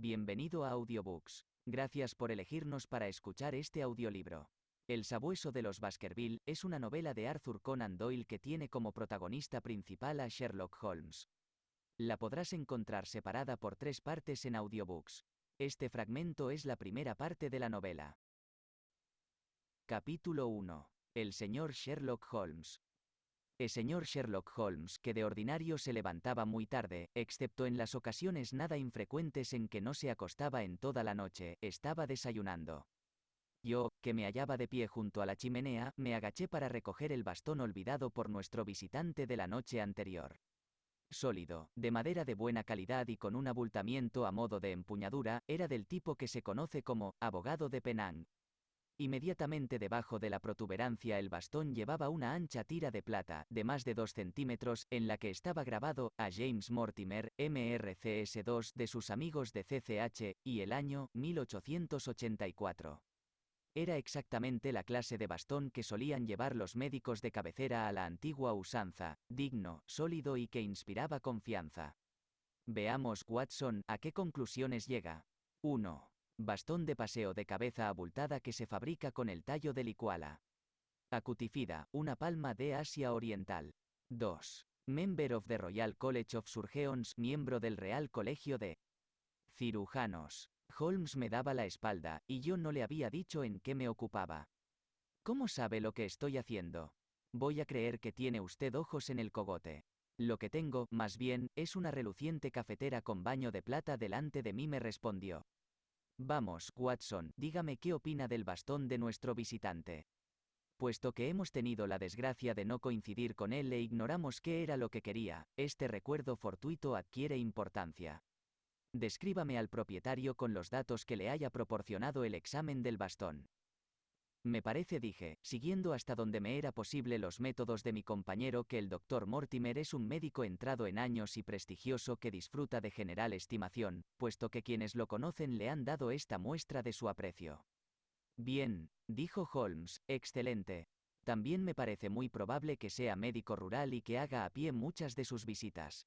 Bienvenido a Audiobooks. Gracias por elegirnos para escuchar este audiolibro. El sabueso de los Baskerville es una novela de Arthur Conan Doyle que tiene como protagonista principal a Sherlock Holmes. La podrás encontrar separada por tres partes en Audiobooks. Este fragmento es la primera parte de la novela. Capítulo 1. El señor Sherlock Holmes. El señor Sherlock Holmes, que de ordinario se levantaba muy tarde, excepto en las ocasiones nada infrecuentes en que no se acostaba en toda la noche, estaba desayunando. Yo, que me hallaba de pie junto a la chimenea, me agaché para recoger el bastón olvidado por nuestro visitante de la noche anterior. Sólido, de madera de buena calidad y con un abultamiento a modo de empuñadura, era del tipo que se conoce como abogado de Penang, Inmediatamente debajo de la protuberancia el bastón llevaba una ancha tira de plata, de más de 2 centímetros, en la que estaba grabado, a James Mortimer, MRCS2 de sus amigos de CCH, y el año, 1884. Era exactamente la clase de bastón que solían llevar los médicos de cabecera a la antigua usanza, digno, sólido y que inspiraba confianza. Veamos, Watson, a qué conclusiones llega. 1. Bastón de paseo de cabeza abultada que se fabrica con el tallo de licuala. Acutifida, una palma de Asia Oriental. 2. Member of the Royal College of Surgeons, miembro del Real Colegio de Cirujanos. Holmes me daba la espalda, y yo no le había dicho en qué me ocupaba. ¿Cómo sabe lo que estoy haciendo? Voy a creer que tiene usted ojos en el cogote. Lo que tengo, más bien, es una reluciente cafetera con baño de plata delante de mí, me respondió. Vamos, Watson, dígame qué opina del bastón de nuestro visitante. Puesto que hemos tenido la desgracia de no coincidir con él e ignoramos qué era lo que quería, este recuerdo fortuito adquiere importancia. Descríbame al propietario con los datos que le haya proporcionado el examen del bastón. Me parece, dije, siguiendo hasta donde me era posible los métodos de mi compañero, que el doctor Mortimer es un médico entrado en años y prestigioso que disfruta de general estimación, puesto que quienes lo conocen le han dado esta muestra de su aprecio. Bien, dijo Holmes, excelente. También me parece muy probable que sea médico rural y que haga a pie muchas de sus visitas.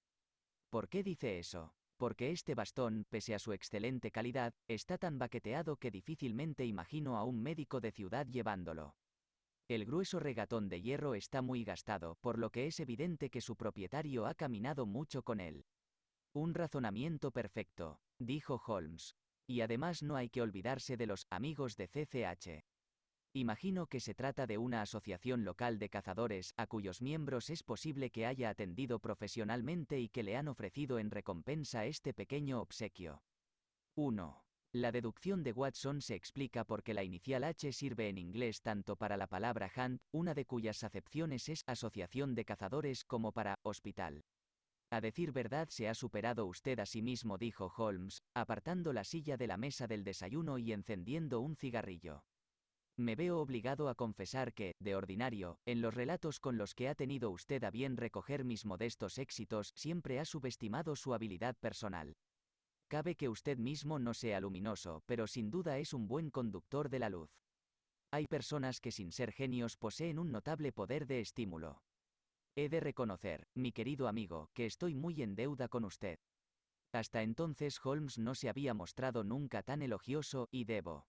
¿Por qué dice eso? Porque este bastón, pese a su excelente calidad, está tan baqueteado que difícilmente imagino a un médico de ciudad llevándolo. El grueso regatón de hierro está muy gastado, por lo que es evidente que su propietario ha caminado mucho con él. Un razonamiento perfecto, dijo Holmes. Y además no hay que olvidarse de los amigos de CCH. Imagino que se trata de una asociación local de cazadores a cuyos miembros es posible que haya atendido profesionalmente y que le han ofrecido en recompensa este pequeño obsequio. 1. La deducción de Watson se explica porque la inicial H sirve en inglés tanto para la palabra hunt, una de cuyas acepciones es asociación de cazadores, como para hospital. A decir verdad se ha superado usted a sí mismo, dijo Holmes, apartando la silla de la mesa del desayuno y encendiendo un cigarrillo. Me veo obligado a confesar que, de ordinario, en los relatos con los que ha tenido usted a bien recoger mis modestos éxitos, siempre ha subestimado su habilidad personal. Cabe que usted mismo no sea luminoso, pero sin duda es un buen conductor de la luz. Hay personas que sin ser genios poseen un notable poder de estímulo. He de reconocer, mi querido amigo, que estoy muy en deuda con usted. Hasta entonces Holmes no se había mostrado nunca tan elogioso, y debo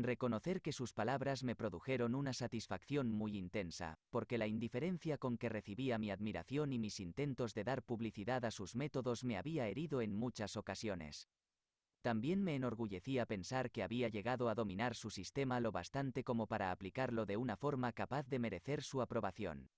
Reconocer que sus palabras me produjeron una satisfacción muy intensa, porque la indiferencia con que recibía mi admiración y mis intentos de dar publicidad a sus métodos me había herido en muchas ocasiones. También me enorgullecía pensar que había llegado a dominar su sistema lo bastante como para aplicarlo de una forma capaz de merecer su aprobación.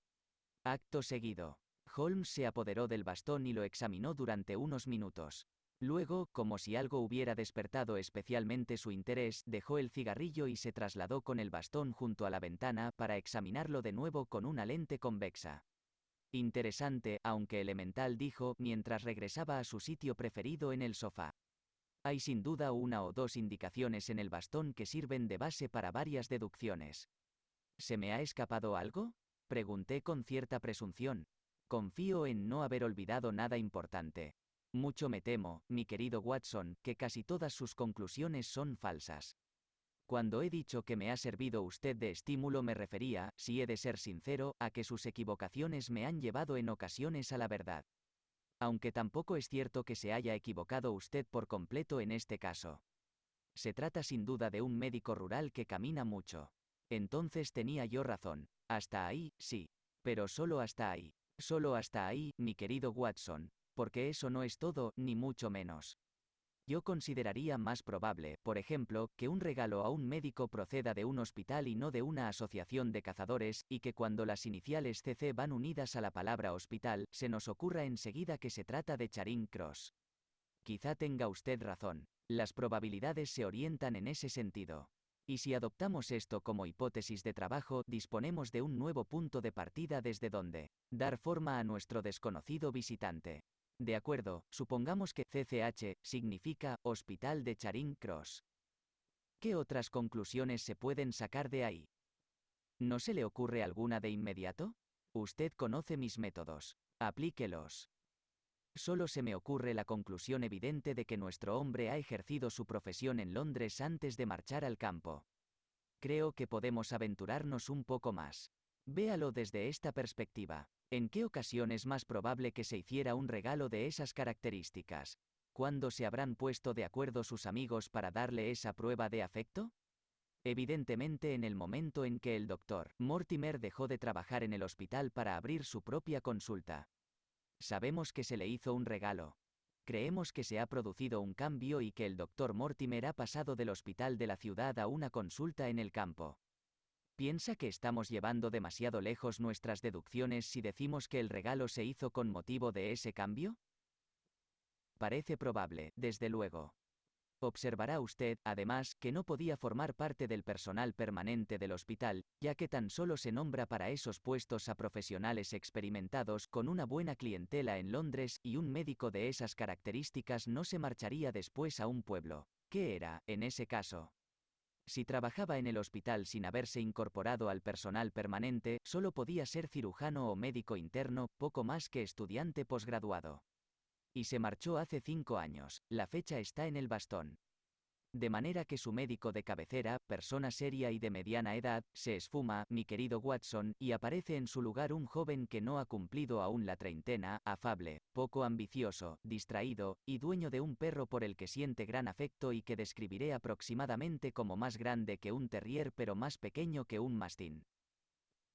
Acto seguido. Holmes se apoderó del bastón y lo examinó durante unos minutos. Luego, como si algo hubiera despertado especialmente su interés, dejó el cigarrillo y se trasladó con el bastón junto a la ventana para examinarlo de nuevo con una lente convexa. Interesante, aunque elemental, dijo, mientras regresaba a su sitio preferido en el sofá. Hay sin duda una o dos indicaciones en el bastón que sirven de base para varias deducciones. ¿Se me ha escapado algo? Pregunté con cierta presunción. Confío en no haber olvidado nada importante. Mucho me temo, mi querido Watson, que casi todas sus conclusiones son falsas. Cuando he dicho que me ha servido usted de estímulo me refería, si he de ser sincero, a que sus equivocaciones me han llevado en ocasiones a la verdad. Aunque tampoco es cierto que se haya equivocado usted por completo en este caso. Se trata sin duda de un médico rural que camina mucho. Entonces tenía yo razón. Hasta ahí, sí. Pero solo hasta ahí. Solo hasta ahí, mi querido Watson. Porque eso no es todo, ni mucho menos. Yo consideraría más probable, por ejemplo, que un regalo a un médico proceda de un hospital y no de una asociación de cazadores, y que cuando las iniciales CC van unidas a la palabra hospital, se nos ocurra enseguida que se trata de Charing Cross. Quizá tenga usted razón. Las probabilidades se orientan en ese sentido. Y si adoptamos esto como hipótesis de trabajo, disponemos de un nuevo punto de partida desde donde dar forma a nuestro desconocido visitante. De acuerdo, supongamos que CCH significa Hospital de Charing Cross. ¿Qué otras conclusiones se pueden sacar de ahí? ¿No se le ocurre alguna de inmediato? Usted conoce mis métodos. Aplíquelos. Solo se me ocurre la conclusión evidente de que nuestro hombre ha ejercido su profesión en Londres antes de marchar al campo. Creo que podemos aventurarnos un poco más. Véalo desde esta perspectiva. ¿En qué ocasión es más probable que se hiciera un regalo de esas características? ¿Cuándo se habrán puesto de acuerdo sus amigos para darle esa prueba de afecto? Evidentemente en el momento en que el doctor Mortimer dejó de trabajar en el hospital para abrir su propia consulta. Sabemos que se le hizo un regalo. Creemos que se ha producido un cambio y que el doctor Mortimer ha pasado del hospital de la ciudad a una consulta en el campo. ¿Piensa que estamos llevando demasiado lejos nuestras deducciones si decimos que el regalo se hizo con motivo de ese cambio? Parece probable, desde luego. Observará usted, además, que no podía formar parte del personal permanente del hospital, ya que tan solo se nombra para esos puestos a profesionales experimentados con una buena clientela en Londres y un médico de esas características no se marcharía después a un pueblo. ¿Qué era, en ese caso? Si trabajaba en el hospital sin haberse incorporado al personal permanente, solo podía ser cirujano o médico interno, poco más que estudiante posgraduado. Y se marchó hace cinco años, la fecha está en el bastón. De manera que su médico de cabecera, persona seria y de mediana edad, se esfuma, mi querido Watson, y aparece en su lugar un joven que no ha cumplido aún la treintena, afable, poco ambicioso, distraído, y dueño de un perro por el que siente gran afecto y que describiré aproximadamente como más grande que un terrier pero más pequeño que un mastín.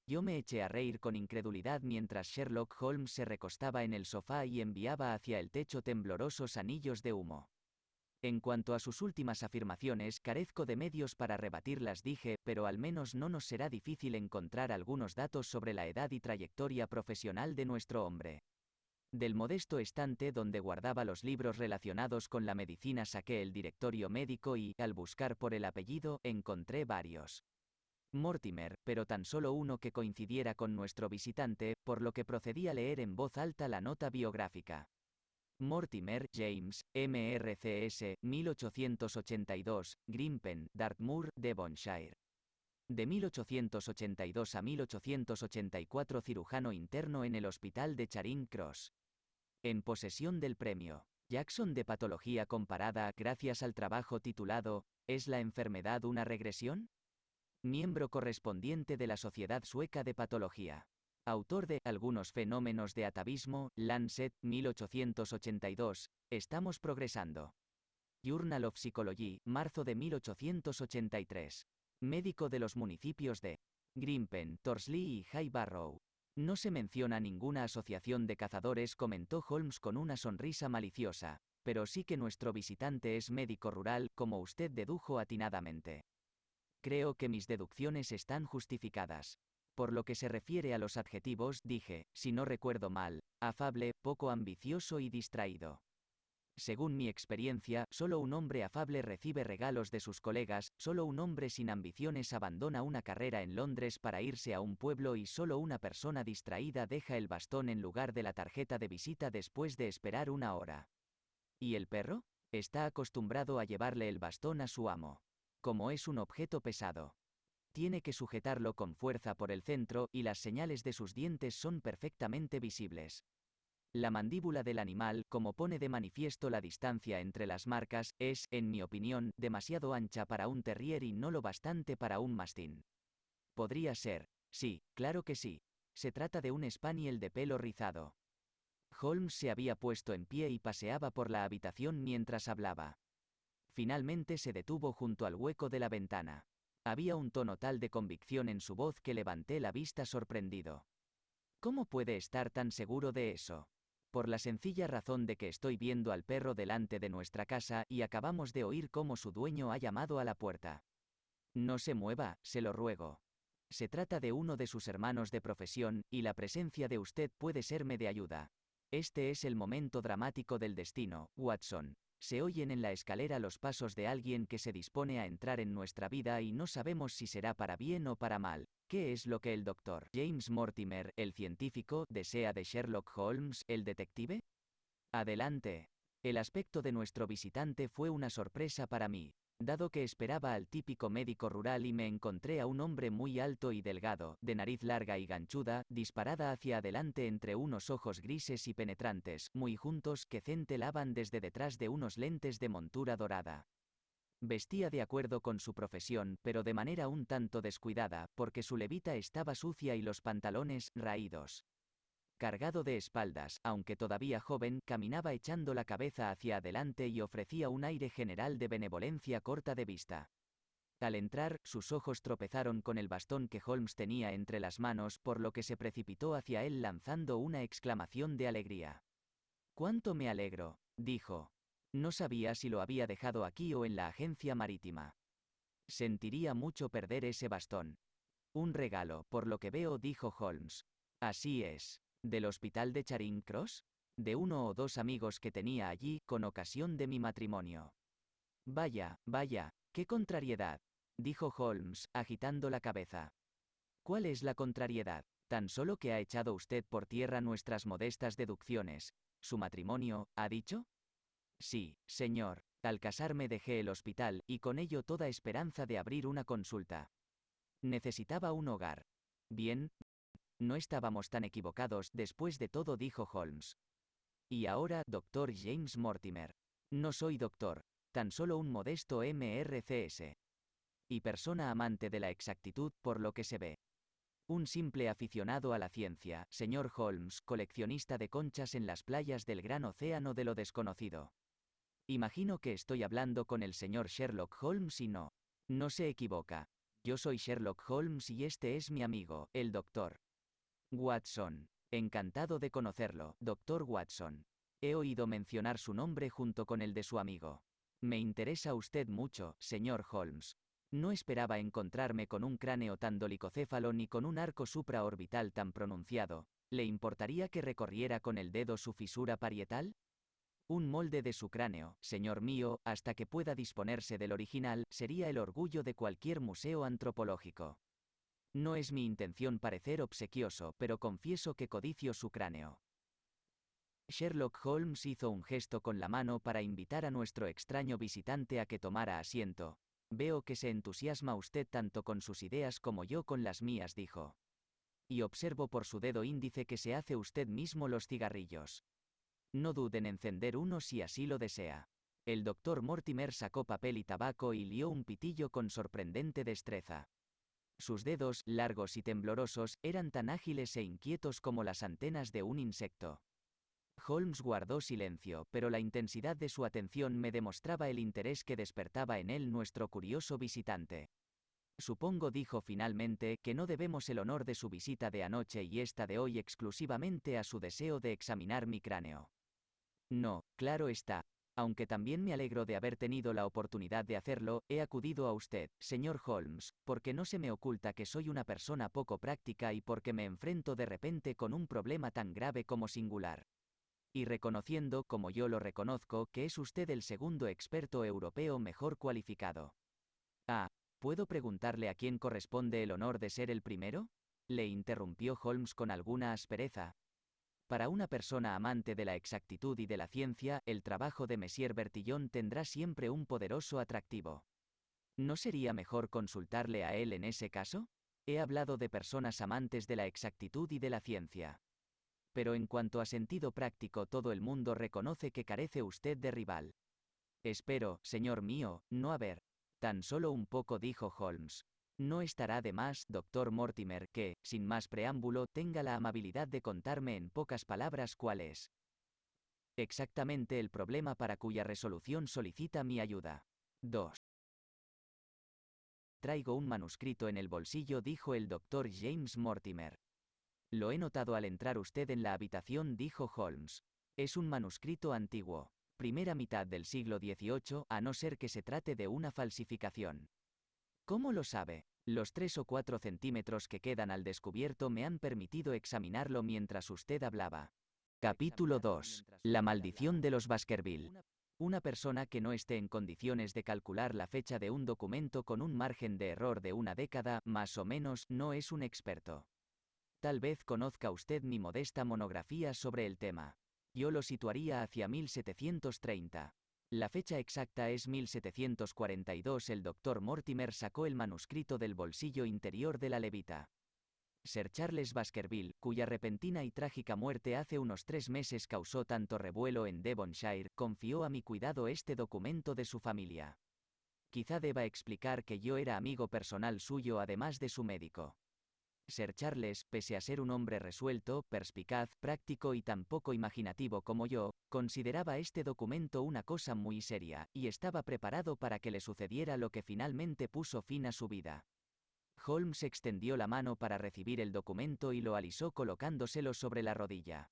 Yo me eché a reír con incredulidad mientras Sherlock Holmes se recostaba en el sofá y enviaba hacia el techo temblorosos anillos de humo. En cuanto a sus últimas afirmaciones, carezco de medios para rebatirlas, dije, pero al menos no nos será difícil encontrar algunos datos sobre la edad y trayectoria profesional de nuestro hombre. Del modesto estante donde guardaba los libros relacionados con la medicina saqué el directorio médico y, al buscar por el apellido, encontré varios. Mortimer, pero tan solo uno que coincidiera con nuestro visitante, por lo que procedí a leer en voz alta la nota biográfica. Mortimer, James, MRCS, 1882, Grimpen, Dartmoor, Devonshire. De 1882 a 1884 cirujano interno en el Hospital de Charing Cross. En posesión del premio Jackson de Patología Comparada gracias al trabajo titulado ¿Es la enfermedad una regresión? Miembro correspondiente de la Sociedad Sueca de Patología. Autor de Algunos fenómenos de atavismo, Lancet, 1882, Estamos progresando. Journal of Psychology, marzo de 1883. Médico de los municipios de Grimpen, Torsley y High Barrow. No se menciona ninguna asociación de cazadores, comentó Holmes con una sonrisa maliciosa, pero sí que nuestro visitante es médico rural, como usted dedujo atinadamente. Creo que mis deducciones están justificadas. Por lo que se refiere a los adjetivos, dije, si no recuerdo mal, afable, poco ambicioso y distraído. Según mi experiencia, solo un hombre afable recibe regalos de sus colegas, solo un hombre sin ambiciones abandona una carrera en Londres para irse a un pueblo y solo una persona distraída deja el bastón en lugar de la tarjeta de visita después de esperar una hora. ¿Y el perro? Está acostumbrado a llevarle el bastón a su amo. Como es un objeto pesado tiene que sujetarlo con fuerza por el centro y las señales de sus dientes son perfectamente visibles. La mandíbula del animal, como pone de manifiesto la distancia entre las marcas, es, en mi opinión, demasiado ancha para un terrier y no lo bastante para un mastín. Podría ser. Sí, claro que sí. Se trata de un spaniel de pelo rizado. Holmes se había puesto en pie y paseaba por la habitación mientras hablaba. Finalmente se detuvo junto al hueco de la ventana. Había un tono tal de convicción en su voz que levanté la vista sorprendido. ¿Cómo puede estar tan seguro de eso? Por la sencilla razón de que estoy viendo al perro delante de nuestra casa y acabamos de oír cómo su dueño ha llamado a la puerta. No se mueva, se lo ruego. Se trata de uno de sus hermanos de profesión, y la presencia de usted puede serme de ayuda. Este es el momento dramático del destino, Watson. Se oyen en la escalera los pasos de alguien que se dispone a entrar en nuestra vida y no sabemos si será para bien o para mal. ¿Qué es lo que el doctor James Mortimer, el científico, desea de Sherlock Holmes, el detective? Adelante. El aspecto de nuestro visitante fue una sorpresa para mí dado que esperaba al típico médico rural y me encontré a un hombre muy alto y delgado, de nariz larga y ganchuda, disparada hacia adelante entre unos ojos grises y penetrantes, muy juntos que centelaban desde detrás de unos lentes de montura dorada. Vestía de acuerdo con su profesión, pero de manera un tanto descuidada, porque su levita estaba sucia y los pantalones, raídos cargado de espaldas, aunque todavía joven, caminaba echando la cabeza hacia adelante y ofrecía un aire general de benevolencia corta de vista. Al entrar, sus ojos tropezaron con el bastón que Holmes tenía entre las manos, por lo que se precipitó hacia él lanzando una exclamación de alegría. ¡Cuánto me alegro! dijo. No sabía si lo había dejado aquí o en la agencia marítima. Sentiría mucho perder ese bastón. Un regalo, por lo que veo, dijo Holmes. Así es. ¿Del hospital de Charing Cross? De uno o dos amigos que tenía allí, con ocasión de mi matrimonio. Vaya, vaya, qué contrariedad, dijo Holmes, agitando la cabeza. ¿Cuál es la contrariedad? Tan solo que ha echado usted por tierra nuestras modestas deducciones. ¿Su matrimonio, ha dicho? Sí, señor. Al casarme dejé el hospital, y con ello toda esperanza de abrir una consulta. Necesitaba un hogar. Bien, no estábamos tan equivocados, después de todo dijo Holmes. Y ahora, doctor James Mortimer. No soy doctor, tan solo un modesto MRCS. Y persona amante de la exactitud, por lo que se ve. Un simple aficionado a la ciencia, señor Holmes, coleccionista de conchas en las playas del gran océano de lo desconocido. Imagino que estoy hablando con el señor Sherlock Holmes y no. No se equivoca. Yo soy Sherlock Holmes y este es mi amigo, el doctor. Watson. Encantado de conocerlo, doctor Watson. He oído mencionar su nombre junto con el de su amigo. Me interesa usted mucho, señor Holmes. No esperaba encontrarme con un cráneo tan dolicocéfalo ni con un arco supraorbital tan pronunciado. ¿Le importaría que recorriera con el dedo su fisura parietal? Un molde de su cráneo, señor mío, hasta que pueda disponerse del original, sería el orgullo de cualquier museo antropológico. No es mi intención parecer obsequioso, pero confieso que codicio su cráneo. Sherlock Holmes hizo un gesto con la mano para invitar a nuestro extraño visitante a que tomara asiento. Veo que se entusiasma usted tanto con sus ideas como yo con las mías, dijo. Y observo por su dedo índice que se hace usted mismo los cigarrillos. No duden en encender uno si así lo desea. El doctor Mortimer sacó papel y tabaco y lió un pitillo con sorprendente destreza. Sus dedos, largos y temblorosos, eran tan ágiles e inquietos como las antenas de un insecto. Holmes guardó silencio, pero la intensidad de su atención me demostraba el interés que despertaba en él nuestro curioso visitante. Supongo, dijo finalmente, que no debemos el honor de su visita de anoche y esta de hoy exclusivamente a su deseo de examinar mi cráneo. No, claro está, aunque también me alegro de haber tenido la oportunidad de hacerlo, he acudido a usted, señor Holmes, porque no se me oculta que soy una persona poco práctica y porque me enfrento de repente con un problema tan grave como singular. Y reconociendo, como yo lo reconozco, que es usted el segundo experto europeo mejor cualificado. Ah, ¿puedo preguntarle a quién corresponde el honor de ser el primero? Le interrumpió Holmes con alguna aspereza, para una persona amante de la exactitud y de la ciencia, el trabajo de Messier Bertillon tendrá siempre un poderoso atractivo. ¿No sería mejor consultarle a él en ese caso? He hablado de personas amantes de la exactitud y de la ciencia. Pero en cuanto a sentido práctico todo el mundo reconoce que carece usted de rival. Espero, señor mío, no haber. Tan solo un poco dijo Holmes. No estará de más, doctor Mortimer, que, sin más preámbulo, tenga la amabilidad de contarme en pocas palabras cuál es. Exactamente el problema para cuya resolución solicita mi ayuda. 2. Traigo un manuscrito en el bolsillo, dijo el doctor James Mortimer. Lo he notado al entrar usted en la habitación, dijo Holmes. Es un manuscrito antiguo. Primera mitad del siglo XVIII, a no ser que se trate de una falsificación. ¿Cómo lo sabe? Los tres o cuatro centímetros que quedan al descubierto me han permitido examinarlo mientras usted hablaba. Capítulo 2. La maldición de los Baskerville. Una persona que no esté en condiciones de calcular la fecha de un documento con un margen de error de una década, más o menos, no es un experto. Tal vez conozca usted mi modesta monografía sobre el tema. Yo lo situaría hacia 1730. La fecha exacta es 1742. El doctor Mortimer sacó el manuscrito del bolsillo interior de la levita. Sir Charles Baskerville, cuya repentina y trágica muerte hace unos tres meses causó tanto revuelo en Devonshire, confió a mi cuidado este documento de su familia. Quizá deba explicar que yo era amigo personal suyo además de su médico. Sir Charles, pese a ser un hombre resuelto, perspicaz, práctico y tan poco imaginativo como yo, consideraba este documento una cosa muy seria, y estaba preparado para que le sucediera lo que finalmente puso fin a su vida. Holmes extendió la mano para recibir el documento y lo alisó colocándoselo sobre la rodilla.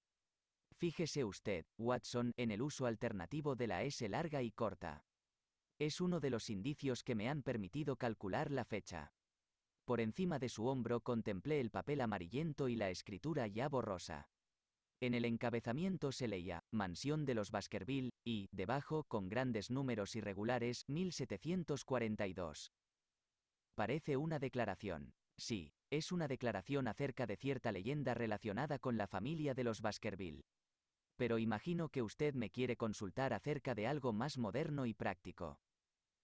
Fíjese usted, Watson, en el uso alternativo de la S larga y corta. Es uno de los indicios que me han permitido calcular la fecha. Por encima de su hombro contemplé el papel amarillento y la escritura ya borrosa. En el encabezamiento se leía, Mansión de los Baskerville, y, debajo, con grandes números irregulares, 1742. Parece una declaración. Sí, es una declaración acerca de cierta leyenda relacionada con la familia de los Baskerville. Pero imagino que usted me quiere consultar acerca de algo más moderno y práctico.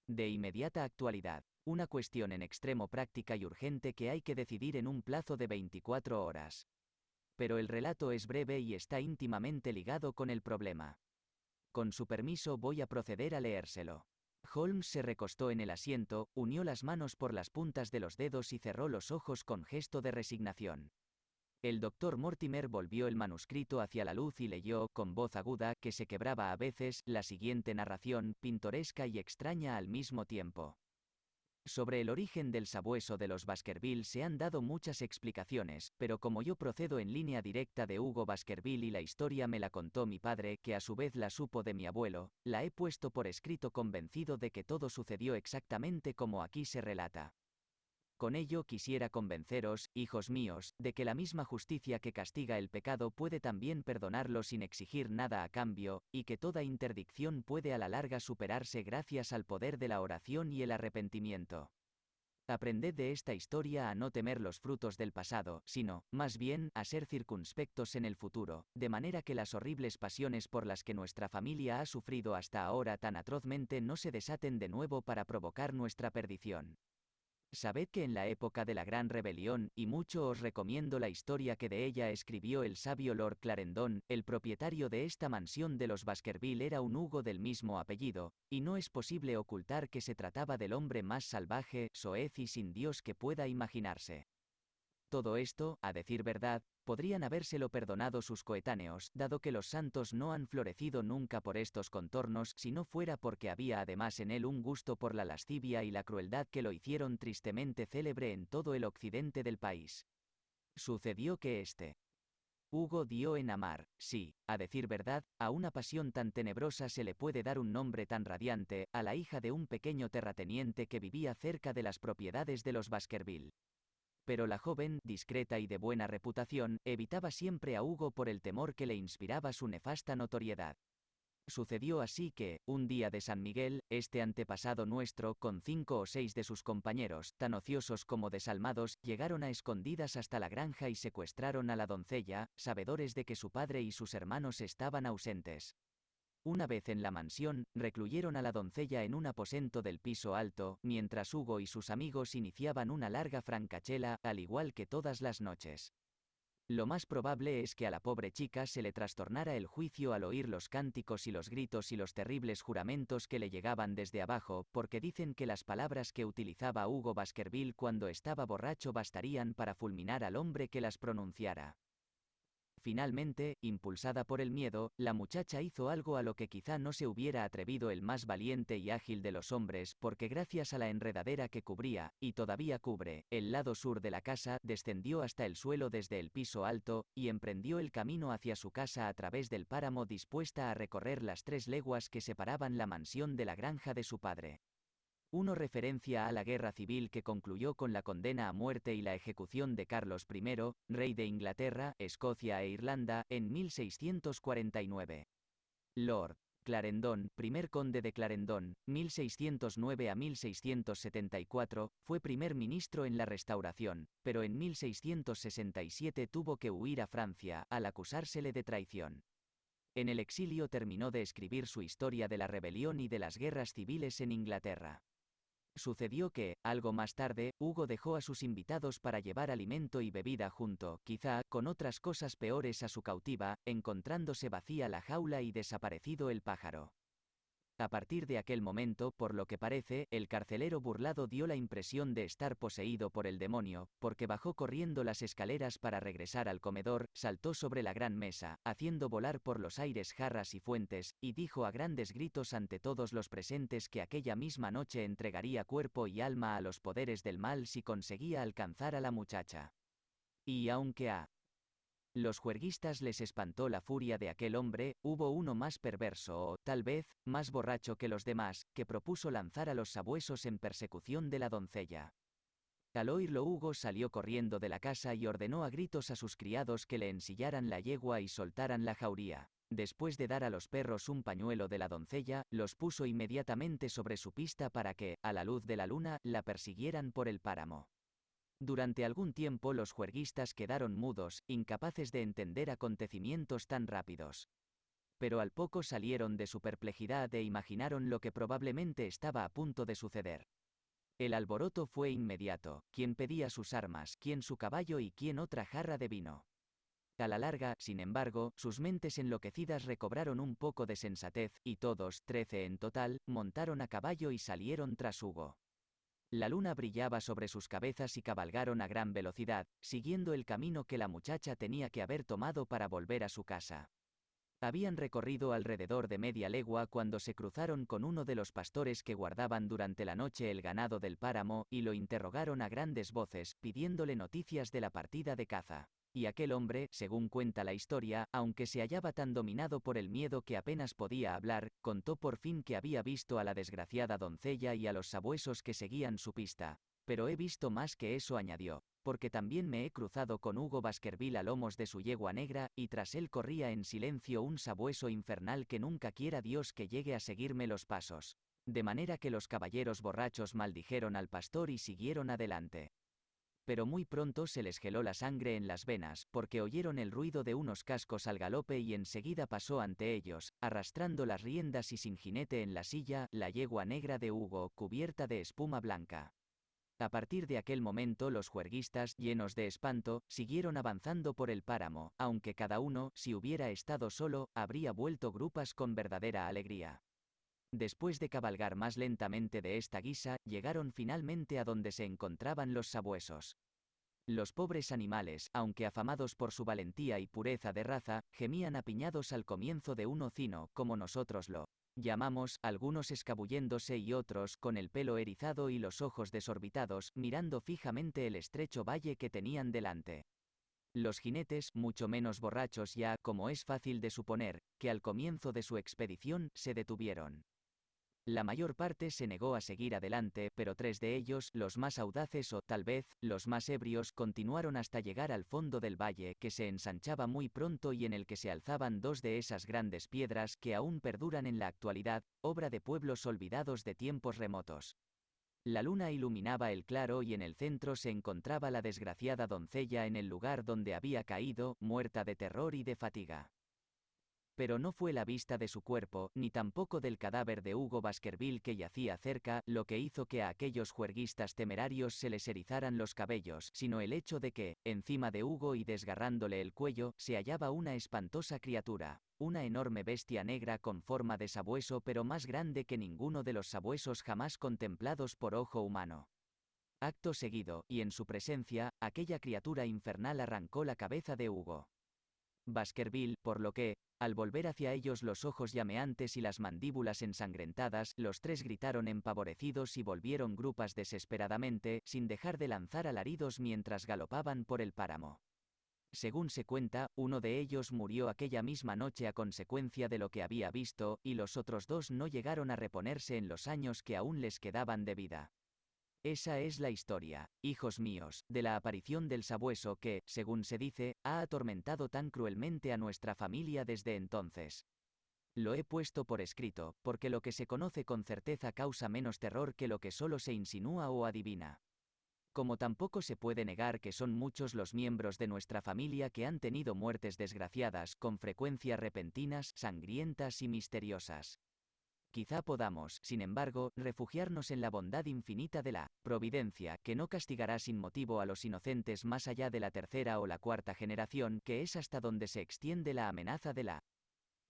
De inmediata actualidad, una cuestión en extremo práctica y urgente que hay que decidir en un plazo de 24 horas. Pero el relato es breve y está íntimamente ligado con el problema. Con su permiso voy a proceder a leérselo. Holmes se recostó en el asiento, unió las manos por las puntas de los dedos y cerró los ojos con gesto de resignación. El doctor Mortimer volvió el manuscrito hacia la luz y leyó, con voz aguda, que se quebraba a veces, la siguiente narración, pintoresca y extraña al mismo tiempo. Sobre el origen del sabueso de los Baskerville se han dado muchas explicaciones, pero como yo procedo en línea directa de Hugo Baskerville y la historia me la contó mi padre, que a su vez la supo de mi abuelo, la he puesto por escrito convencido de que todo sucedió exactamente como aquí se relata. Con ello quisiera convenceros, hijos míos, de que la misma justicia que castiga el pecado puede también perdonarlo sin exigir nada a cambio, y que toda interdicción puede a la larga superarse gracias al poder de la oración y el arrepentimiento. Aprended de esta historia a no temer los frutos del pasado, sino, más bien, a ser circunspectos en el futuro, de manera que las horribles pasiones por las que nuestra familia ha sufrido hasta ahora tan atrozmente no se desaten de nuevo para provocar nuestra perdición. Sabed que en la época de la Gran Rebelión, y mucho os recomiendo la historia que de ella escribió el sabio Lord Clarendon, el propietario de esta mansión de los Baskerville era un Hugo del mismo apellido, y no es posible ocultar que se trataba del hombre más salvaje, soez y sin Dios que pueda imaginarse. Todo esto, a decir verdad, podrían habérselo perdonado sus coetáneos, dado que los santos no han florecido nunca por estos contornos, si no fuera porque había además en él un gusto por la lascivia y la crueldad que lo hicieron tristemente célebre en todo el occidente del país. Sucedió que este Hugo dio en amar, sí, a decir verdad, a una pasión tan tenebrosa se le puede dar un nombre tan radiante, a la hija de un pequeño terrateniente que vivía cerca de las propiedades de los Baskerville pero la joven, discreta y de buena reputación, evitaba siempre a Hugo por el temor que le inspiraba su nefasta notoriedad. Sucedió así que, un día de San Miguel, este antepasado nuestro, con cinco o seis de sus compañeros, tan ociosos como desalmados, llegaron a escondidas hasta la granja y secuestraron a la doncella, sabedores de que su padre y sus hermanos estaban ausentes. Una vez en la mansión, recluyeron a la doncella en un aposento del piso alto, mientras Hugo y sus amigos iniciaban una larga francachela, al igual que todas las noches. Lo más probable es que a la pobre chica se le trastornara el juicio al oír los cánticos y los gritos y los terribles juramentos que le llegaban desde abajo, porque dicen que las palabras que utilizaba Hugo Baskerville cuando estaba borracho bastarían para fulminar al hombre que las pronunciara. Finalmente, impulsada por el miedo, la muchacha hizo algo a lo que quizá no se hubiera atrevido el más valiente y ágil de los hombres, porque gracias a la enredadera que cubría, y todavía cubre, el lado sur de la casa, descendió hasta el suelo desde el piso alto, y emprendió el camino hacia su casa a través del páramo dispuesta a recorrer las tres leguas que separaban la mansión de la granja de su padre. Uno referencia a la guerra civil que concluyó con la condena a muerte y la ejecución de Carlos I, rey de Inglaterra, Escocia e Irlanda, en 1649. Lord Clarendon, primer conde de Clarendon, 1609 a 1674, fue primer ministro en la Restauración, pero en 1667 tuvo que huir a Francia al acusársele de traición. En el exilio terminó de escribir su historia de la rebelión y de las guerras civiles en Inglaterra. Sucedió que, algo más tarde, Hugo dejó a sus invitados para llevar alimento y bebida junto, quizá, con otras cosas peores a su cautiva, encontrándose vacía la jaula y desaparecido el pájaro. A partir de aquel momento, por lo que parece, el carcelero burlado dio la impresión de estar poseído por el demonio, porque bajó corriendo las escaleras para regresar al comedor, saltó sobre la gran mesa, haciendo volar por los aires jarras y fuentes, y dijo a grandes gritos ante todos los presentes que aquella misma noche entregaría cuerpo y alma a los poderes del mal si conseguía alcanzar a la muchacha. Y aunque a los juerguistas les espantó la furia de aquel hombre, hubo uno más perverso o, tal vez, más borracho que los demás, que propuso lanzar a los sabuesos en persecución de la doncella. Al oírlo Hugo salió corriendo de la casa y ordenó a gritos a sus criados que le ensillaran la yegua y soltaran la jauría. Después de dar a los perros un pañuelo de la doncella, los puso inmediatamente sobre su pista para que, a la luz de la luna, la persiguieran por el páramo. Durante algún tiempo los juerguistas quedaron mudos, incapaces de entender acontecimientos tan rápidos. Pero al poco salieron de su perplejidad e imaginaron lo que probablemente estaba a punto de suceder. El alboroto fue inmediato, quien pedía sus armas, quien su caballo y quien otra jarra de vino. A la larga, sin embargo, sus mentes enloquecidas recobraron un poco de sensatez, y todos, trece en total, montaron a caballo y salieron tras Hugo. La luna brillaba sobre sus cabezas y cabalgaron a gran velocidad, siguiendo el camino que la muchacha tenía que haber tomado para volver a su casa. Habían recorrido alrededor de media legua cuando se cruzaron con uno de los pastores que guardaban durante la noche el ganado del páramo, y lo interrogaron a grandes voces, pidiéndole noticias de la partida de caza. Y aquel hombre, según cuenta la historia, aunque se hallaba tan dominado por el miedo que apenas podía hablar, contó por fin que había visto a la desgraciada doncella y a los sabuesos que seguían su pista. Pero he visto más que eso, añadió, porque también me he cruzado con Hugo Baskerville a lomos de su yegua negra, y tras él corría en silencio un sabueso infernal que nunca quiera Dios que llegue a seguirme los pasos. De manera que los caballeros borrachos maldijeron al pastor y siguieron adelante pero muy pronto se les geló la sangre en las venas, porque oyeron el ruido de unos cascos al galope y enseguida pasó ante ellos, arrastrando las riendas y sin jinete en la silla, la yegua negra de Hugo, cubierta de espuma blanca. A partir de aquel momento los juerguistas, llenos de espanto, siguieron avanzando por el páramo, aunque cada uno, si hubiera estado solo, habría vuelto grupas con verdadera alegría. Después de cabalgar más lentamente de esta guisa, llegaron finalmente a donde se encontraban los sabuesos. Los pobres animales, aunque afamados por su valentía y pureza de raza, gemían apiñados al comienzo de un ocino, como nosotros lo llamamos, algunos escabulléndose y otros con el pelo erizado y los ojos desorbitados, mirando fijamente el estrecho valle que tenían delante. Los jinetes, mucho menos borrachos ya, como es fácil de suponer, que al comienzo de su expedición, se detuvieron. La mayor parte se negó a seguir adelante, pero tres de ellos, los más audaces o, tal vez, los más ebrios, continuaron hasta llegar al fondo del valle, que se ensanchaba muy pronto y en el que se alzaban dos de esas grandes piedras que aún perduran en la actualidad, obra de pueblos olvidados de tiempos remotos. La luna iluminaba el claro y en el centro se encontraba la desgraciada doncella en el lugar donde había caído, muerta de terror y de fatiga pero no fue la vista de su cuerpo, ni tampoco del cadáver de Hugo Baskerville que yacía cerca, lo que hizo que a aquellos juerguistas temerarios se les erizaran los cabellos, sino el hecho de que, encima de Hugo y desgarrándole el cuello, se hallaba una espantosa criatura, una enorme bestia negra con forma de sabueso pero más grande que ninguno de los sabuesos jamás contemplados por ojo humano. Acto seguido, y en su presencia, aquella criatura infernal arrancó la cabeza de Hugo. Baskerville, por lo que, al volver hacia ellos los ojos llameantes y las mandíbulas ensangrentadas, los tres gritaron empavorecidos y volvieron grupas desesperadamente, sin dejar de lanzar alaridos mientras galopaban por el páramo. Según se cuenta, uno de ellos murió aquella misma noche a consecuencia de lo que había visto, y los otros dos no llegaron a reponerse en los años que aún les quedaban de vida. Esa es la historia, hijos míos, de la aparición del sabueso que, según se dice, ha atormentado tan cruelmente a nuestra familia desde entonces. Lo he puesto por escrito, porque lo que se conoce con certeza causa menos terror que lo que solo se insinúa o adivina. Como tampoco se puede negar que son muchos los miembros de nuestra familia que han tenido muertes desgraciadas, con frecuencia repentinas, sangrientas y misteriosas. Quizá podamos, sin embargo, refugiarnos en la bondad infinita de la providencia, que no castigará sin motivo a los inocentes más allá de la tercera o la cuarta generación, que es hasta donde se extiende la amenaza de la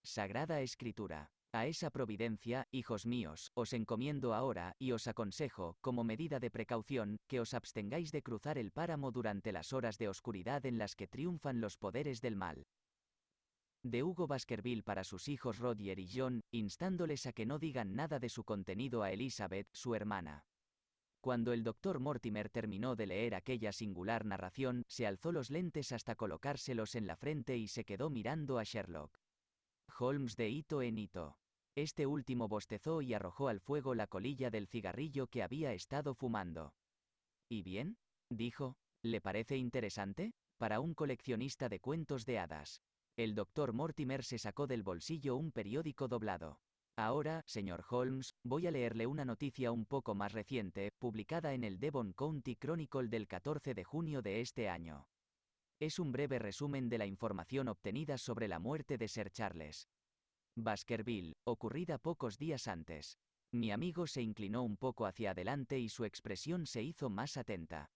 Sagrada Escritura. A esa providencia, hijos míos, os encomiendo ahora, y os aconsejo, como medida de precaución, que os abstengáis de cruzar el páramo durante las horas de oscuridad en las que triunfan los poderes del mal de Hugo Baskerville para sus hijos Roger y John, instándoles a que no digan nada de su contenido a Elizabeth, su hermana. Cuando el doctor Mortimer terminó de leer aquella singular narración, se alzó los lentes hasta colocárselos en la frente y se quedó mirando a Sherlock. Holmes de hito en hito. Este último bostezó y arrojó al fuego la colilla del cigarrillo que había estado fumando. ¿Y bien? dijo. ¿Le parece interesante? Para un coleccionista de cuentos de hadas. El doctor Mortimer se sacó del bolsillo un periódico doblado. Ahora, señor Holmes, voy a leerle una noticia un poco más reciente, publicada en el Devon County Chronicle del 14 de junio de este año. Es un breve resumen de la información obtenida sobre la muerte de Sir Charles Baskerville, ocurrida pocos días antes. Mi amigo se inclinó un poco hacia adelante y su expresión se hizo más atenta.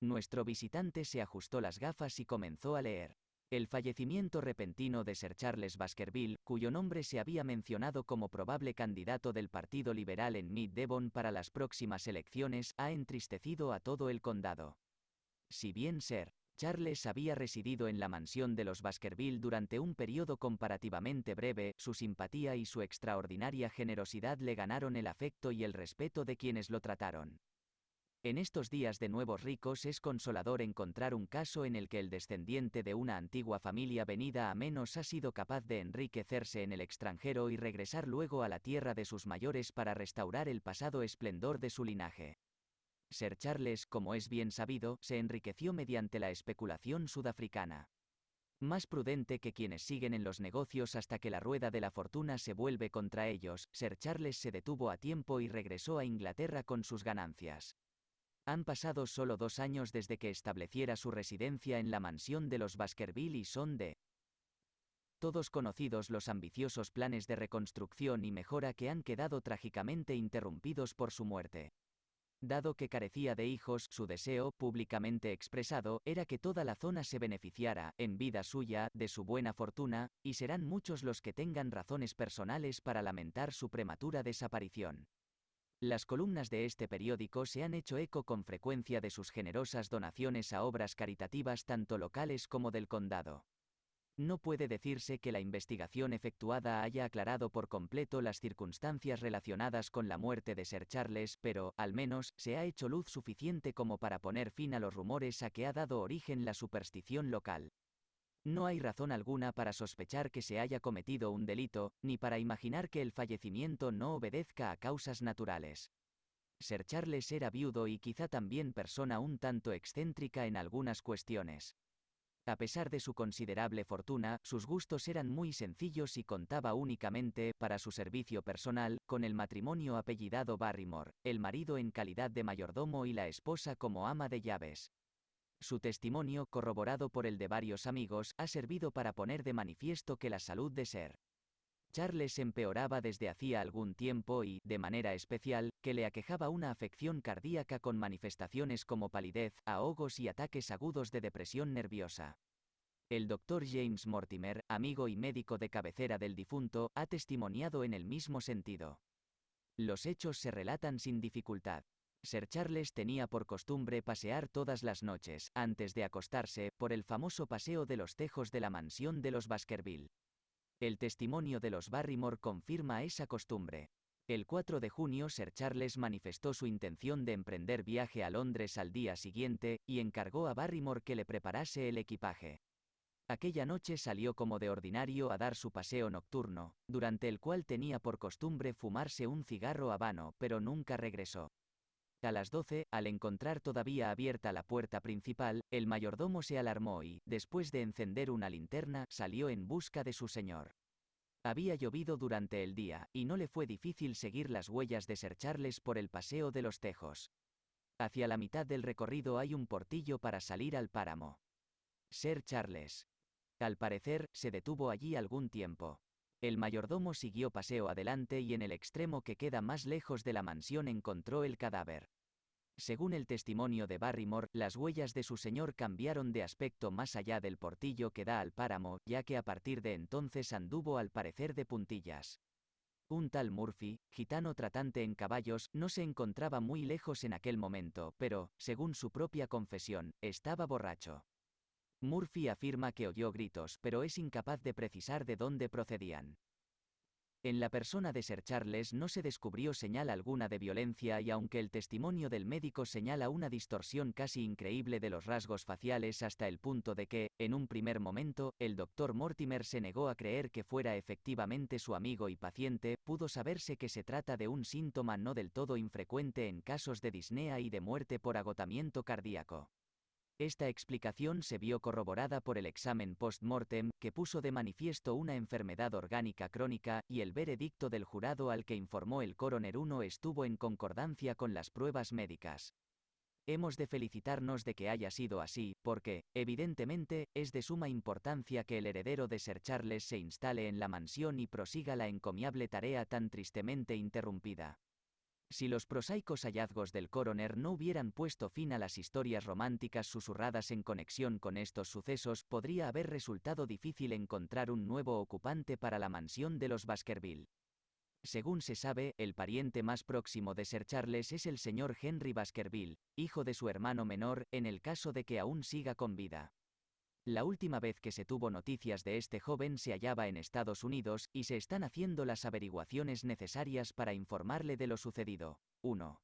Nuestro visitante se ajustó las gafas y comenzó a leer. El fallecimiento repentino de Sir Charles Baskerville, cuyo nombre se había mencionado como probable candidato del Partido Liberal en Mid Devon para las próximas elecciones, ha entristecido a todo el condado. Si bien Sir Charles había residido en la mansión de los Baskerville durante un periodo comparativamente breve, su simpatía y su extraordinaria generosidad le ganaron el afecto y el respeto de quienes lo trataron. En estos días de nuevos ricos es consolador encontrar un caso en el que el descendiente de una antigua familia venida a menos ha sido capaz de enriquecerse en el extranjero y regresar luego a la tierra de sus mayores para restaurar el pasado esplendor de su linaje. Sir Charles, como es bien sabido, se enriqueció mediante la especulación sudafricana. Más prudente que quienes siguen en los negocios hasta que la rueda de la fortuna se vuelve contra ellos, Sir Charles se detuvo a tiempo y regresó a Inglaterra con sus ganancias. Han pasado solo dos años desde que estableciera su residencia en la mansión de los Baskerville y son de todos conocidos los ambiciosos planes de reconstrucción y mejora que han quedado trágicamente interrumpidos por su muerte. Dado que carecía de hijos, su deseo, públicamente expresado, era que toda la zona se beneficiara, en vida suya, de su buena fortuna, y serán muchos los que tengan razones personales para lamentar su prematura desaparición. Las columnas de este periódico se han hecho eco con frecuencia de sus generosas donaciones a obras caritativas tanto locales como del condado. No puede decirse que la investigación efectuada haya aclarado por completo las circunstancias relacionadas con la muerte de Sir Charles, pero, al menos, se ha hecho luz suficiente como para poner fin a los rumores a que ha dado origen la superstición local. No hay razón alguna para sospechar que se haya cometido un delito, ni para imaginar que el fallecimiento no obedezca a causas naturales. Sir Charles era viudo y quizá también persona un tanto excéntrica en algunas cuestiones. A pesar de su considerable fortuna, sus gustos eran muy sencillos y contaba únicamente, para su servicio personal, con el matrimonio apellidado Barrymore, el marido en calidad de mayordomo y la esposa como ama de llaves. Su testimonio, corroborado por el de varios amigos, ha servido para poner de manifiesto que la salud de Ser Charles empeoraba desde hacía algún tiempo y, de manera especial, que le aquejaba una afección cardíaca con manifestaciones como palidez, ahogos y ataques agudos de depresión nerviosa. El doctor James Mortimer, amigo y médico de cabecera del difunto, ha testimoniado en el mismo sentido. Los hechos se relatan sin dificultad. Sir Charles tenía por costumbre pasear todas las noches, antes de acostarse, por el famoso paseo de los tejos de la mansión de los Baskerville. El testimonio de los Barrymore confirma esa costumbre. El 4 de junio Sir Charles manifestó su intención de emprender viaje a Londres al día siguiente, y encargó a Barrymore que le preparase el equipaje. Aquella noche salió como de ordinario a dar su paseo nocturno, durante el cual tenía por costumbre fumarse un cigarro habano, pero nunca regresó. A las doce, al encontrar todavía abierta la puerta principal, el mayordomo se alarmó y, después de encender una linterna, salió en busca de su señor. Había llovido durante el día, y no le fue difícil seguir las huellas de Sir Charles por el paseo de los tejos. Hacia la mitad del recorrido hay un portillo para salir al páramo. Sir Charles. Al parecer, se detuvo allí algún tiempo. El mayordomo siguió paseo adelante y en el extremo que queda más lejos de la mansión encontró el cadáver. Según el testimonio de Barrymore, las huellas de su señor cambiaron de aspecto más allá del portillo que da al páramo, ya que a partir de entonces anduvo al parecer de puntillas. Un tal Murphy, gitano tratante en caballos, no se encontraba muy lejos en aquel momento, pero, según su propia confesión, estaba borracho. Murphy afirma que oyó gritos, pero es incapaz de precisar de dónde procedían. En la persona de Sir Charles no se descubrió señal alguna de violencia y aunque el testimonio del médico señala una distorsión casi increíble de los rasgos faciales hasta el punto de que, en un primer momento, el doctor Mortimer se negó a creer que fuera efectivamente su amigo y paciente, pudo saberse que se trata de un síntoma no del todo infrecuente en casos de disnea y de muerte por agotamiento cardíaco. Esta explicación se vio corroborada por el examen post-mortem, que puso de manifiesto una enfermedad orgánica crónica, y el veredicto del jurado al que informó el coroner 1 estuvo en concordancia con las pruebas médicas. Hemos de felicitarnos de que haya sido así, porque, evidentemente, es de suma importancia que el heredero de Sir Charles se instale en la mansión y prosiga la encomiable tarea tan tristemente interrumpida. Si los prosaicos hallazgos del coroner no hubieran puesto fin a las historias románticas susurradas en conexión con estos sucesos, podría haber resultado difícil encontrar un nuevo ocupante para la mansión de los Baskerville. Según se sabe, el pariente más próximo de Sir Charles es el señor Henry Baskerville, hijo de su hermano menor, en el caso de que aún siga con vida. La última vez que se tuvo noticias de este joven se hallaba en Estados Unidos, y se están haciendo las averiguaciones necesarias para informarle de lo sucedido. 1.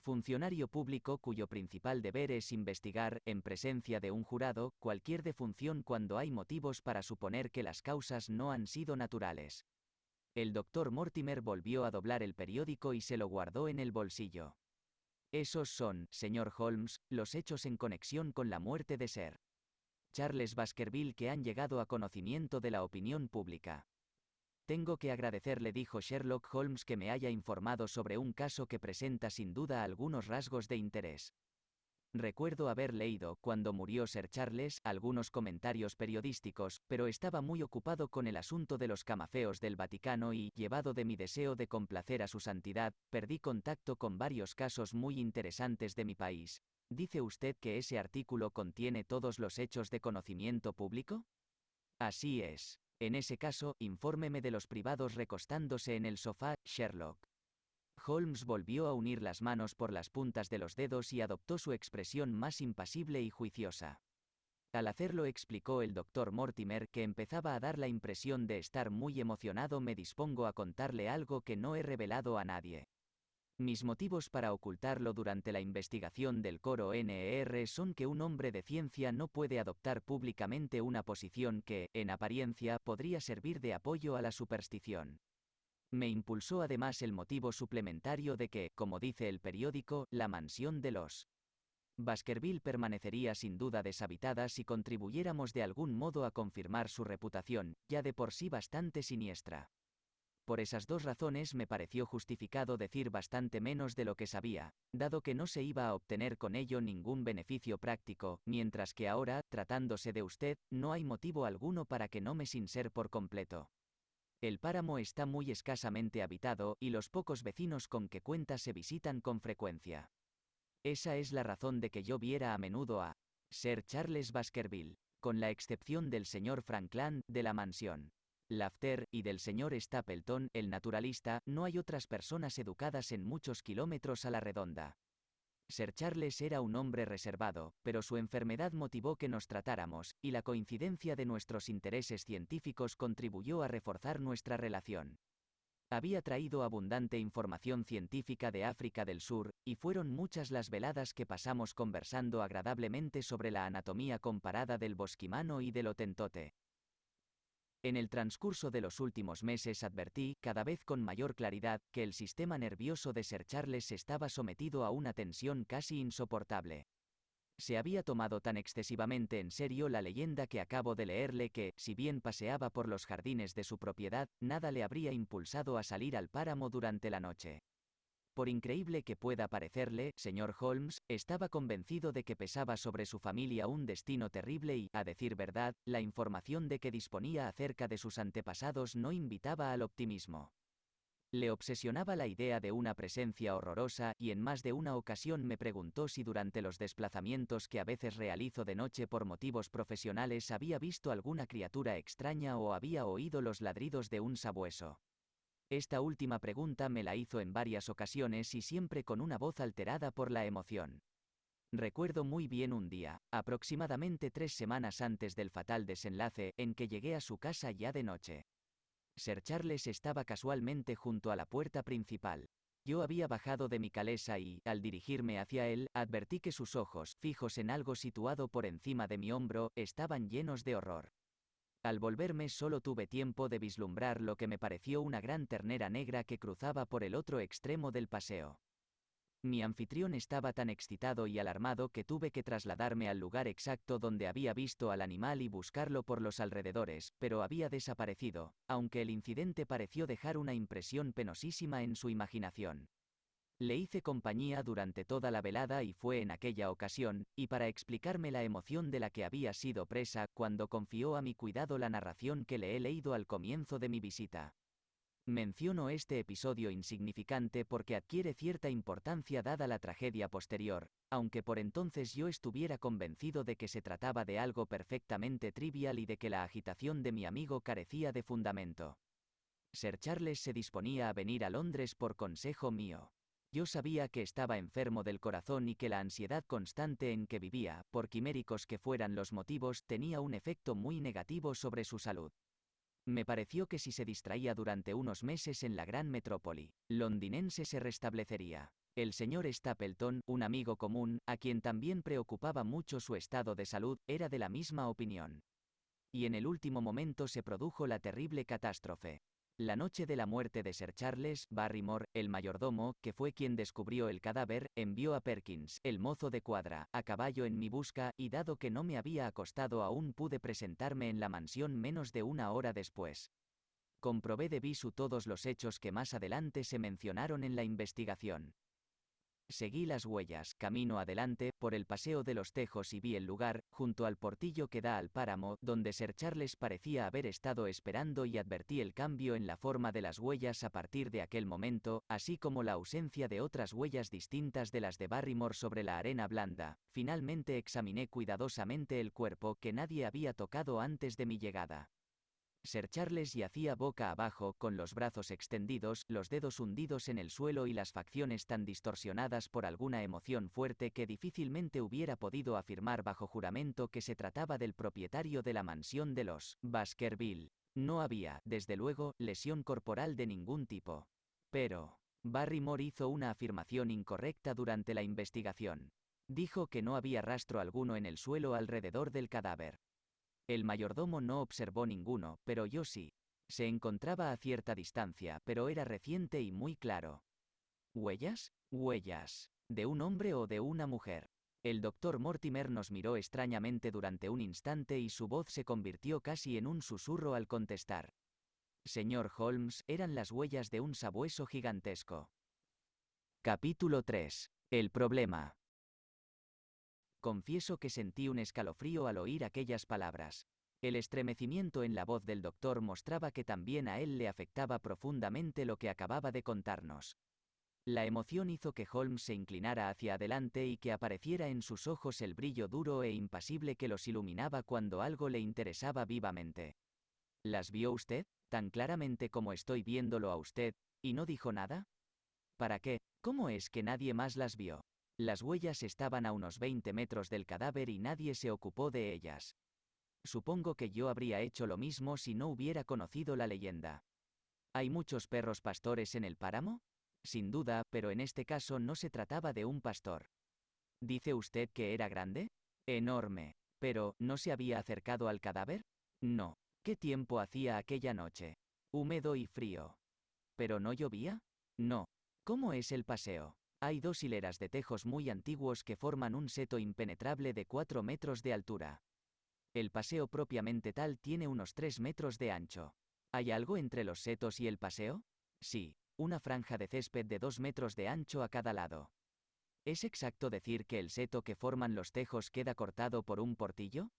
Funcionario público cuyo principal deber es investigar, en presencia de un jurado, cualquier defunción cuando hay motivos para suponer que las causas no han sido naturales. El doctor Mortimer volvió a doblar el periódico y se lo guardó en el bolsillo. Esos son, señor Holmes, los hechos en conexión con la muerte de Ser. Charles Baskerville que han llegado a conocimiento de la opinión pública. Tengo que agradecerle, dijo Sherlock Holmes, que me haya informado sobre un caso que presenta sin duda algunos rasgos de interés. Recuerdo haber leído, cuando murió Sir Charles, algunos comentarios periodísticos, pero estaba muy ocupado con el asunto de los camafeos del Vaticano y, llevado de mi deseo de complacer a su santidad, perdí contacto con varios casos muy interesantes de mi país. ¿Dice usted que ese artículo contiene todos los hechos de conocimiento público? Así es. En ese caso, infórmeme de los privados recostándose en el sofá, Sherlock. Holmes volvió a unir las manos por las puntas de los dedos y adoptó su expresión más impasible y juiciosa. Al hacerlo explicó el doctor Mortimer que empezaba a dar la impresión de estar muy emocionado me dispongo a contarle algo que no he revelado a nadie. Mis motivos para ocultarlo durante la investigación del coro NER son que un hombre de ciencia no puede adoptar públicamente una posición que, en apariencia, podría servir de apoyo a la superstición. Me impulsó además el motivo suplementario de que, como dice el periódico, la mansión de los Baskerville permanecería sin duda deshabitada si contribuyéramos de algún modo a confirmar su reputación, ya de por sí bastante siniestra. Por esas dos razones me pareció justificado decir bastante menos de lo que sabía, dado que no se iba a obtener con ello ningún beneficio práctico, mientras que ahora, tratándose de usted, no hay motivo alguno para que no me sin ser por completo. El páramo está muy escasamente habitado y los pocos vecinos con que cuenta se visitan con frecuencia. Esa es la razón de que yo viera a menudo a Sir Charles Baskerville, con la excepción del señor Frankland, de la mansión. Lafter, y del señor Stapleton, el naturalista, no hay otras personas educadas en muchos kilómetros a la redonda. Sir Charles era un hombre reservado, pero su enfermedad motivó que nos tratáramos, y la coincidencia de nuestros intereses científicos contribuyó a reforzar nuestra relación. Había traído abundante información científica de África del Sur, y fueron muchas las veladas que pasamos conversando agradablemente sobre la anatomía comparada del bosquimano y del otentote. En el transcurso de los últimos meses advertí, cada vez con mayor claridad, que el sistema nervioso de Sir Charles estaba sometido a una tensión casi insoportable. Se había tomado tan excesivamente en serio la leyenda que acabo de leerle que, si bien paseaba por los jardines de su propiedad, nada le habría impulsado a salir al páramo durante la noche. Por increíble que pueda parecerle, señor Holmes, estaba convencido de que pesaba sobre su familia un destino terrible y, a decir verdad, la información de que disponía acerca de sus antepasados no invitaba al optimismo. Le obsesionaba la idea de una presencia horrorosa, y en más de una ocasión me preguntó si durante los desplazamientos que a veces realizo de noche por motivos profesionales había visto alguna criatura extraña o había oído los ladridos de un sabueso. Esta última pregunta me la hizo en varias ocasiones y siempre con una voz alterada por la emoción. Recuerdo muy bien un día, aproximadamente tres semanas antes del fatal desenlace, en que llegué a su casa ya de noche. Sir Charles estaba casualmente junto a la puerta principal. Yo había bajado de mi calesa y, al dirigirme hacia él, advertí que sus ojos, fijos en algo situado por encima de mi hombro, estaban llenos de horror. Al volverme solo tuve tiempo de vislumbrar lo que me pareció una gran ternera negra que cruzaba por el otro extremo del paseo. Mi anfitrión estaba tan excitado y alarmado que tuve que trasladarme al lugar exacto donde había visto al animal y buscarlo por los alrededores, pero había desaparecido, aunque el incidente pareció dejar una impresión penosísima en su imaginación. Le hice compañía durante toda la velada y fue en aquella ocasión, y para explicarme la emoción de la que había sido presa, cuando confió a mi cuidado la narración que le he leído al comienzo de mi visita. Menciono este episodio insignificante porque adquiere cierta importancia dada la tragedia posterior, aunque por entonces yo estuviera convencido de que se trataba de algo perfectamente trivial y de que la agitación de mi amigo carecía de fundamento. Sir Charles se disponía a venir a Londres por consejo mío. Yo sabía que estaba enfermo del corazón y que la ansiedad constante en que vivía, por quiméricos que fueran los motivos, tenía un efecto muy negativo sobre su salud. Me pareció que si se distraía durante unos meses en la gran metrópoli londinense se restablecería. El señor Stapleton, un amigo común, a quien también preocupaba mucho su estado de salud, era de la misma opinión. Y en el último momento se produjo la terrible catástrofe. La noche de la muerte de Sir Charles Barrymore, el mayordomo, que fue quien descubrió el cadáver, envió a Perkins, el mozo de cuadra, a caballo en mi busca, y dado que no me había acostado aún pude presentarme en la mansión menos de una hora después. Comprobé de visu todos los hechos que más adelante se mencionaron en la investigación. Seguí las huellas, camino adelante, por el paseo de los tejos y vi el lugar, junto al portillo que da al páramo, donde Sir Charles parecía haber estado esperando y advertí el cambio en la forma de las huellas a partir de aquel momento, así como la ausencia de otras huellas distintas de las de Barrymore sobre la arena blanda. Finalmente examiné cuidadosamente el cuerpo que nadie había tocado antes de mi llegada. Sir Charles yacía boca abajo, con los brazos extendidos, los dedos hundidos en el suelo y las facciones tan distorsionadas por alguna emoción fuerte que difícilmente hubiera podido afirmar bajo juramento que se trataba del propietario de la mansión de los Baskerville. No había, desde luego, lesión corporal de ningún tipo. Pero, Barrymore hizo una afirmación incorrecta durante la investigación. Dijo que no había rastro alguno en el suelo alrededor del cadáver. El mayordomo no observó ninguno, pero yo sí. Se encontraba a cierta distancia, pero era reciente y muy claro. ¿Huellas? Huellas. ¿De un hombre o de una mujer? El doctor Mortimer nos miró extrañamente durante un instante y su voz se convirtió casi en un susurro al contestar. Señor Holmes, eran las huellas de un sabueso gigantesco. Capítulo 3. El problema. Confieso que sentí un escalofrío al oír aquellas palabras. El estremecimiento en la voz del doctor mostraba que también a él le afectaba profundamente lo que acababa de contarnos. La emoción hizo que Holmes se inclinara hacia adelante y que apareciera en sus ojos el brillo duro e impasible que los iluminaba cuando algo le interesaba vivamente. ¿Las vio usted, tan claramente como estoy viéndolo a usted, y no dijo nada? ¿Para qué? ¿Cómo es que nadie más las vio? Las huellas estaban a unos 20 metros del cadáver y nadie se ocupó de ellas. Supongo que yo habría hecho lo mismo si no hubiera conocido la leyenda. ¿Hay muchos perros pastores en el páramo? Sin duda, pero en este caso no se trataba de un pastor. ¿Dice usted que era grande? Enorme. Pero, ¿no se había acercado al cadáver? No. ¿Qué tiempo hacía aquella noche? Húmedo y frío. ¿Pero no llovía? No. ¿Cómo es el paseo? Hay dos hileras de tejos muy antiguos que forman un seto impenetrable de 4 metros de altura. El paseo propiamente tal tiene unos 3 metros de ancho. ¿Hay algo entre los setos y el paseo? Sí, una franja de césped de 2 metros de ancho a cada lado. ¿Es exacto decir que el seto que forman los tejos queda cortado por un portillo?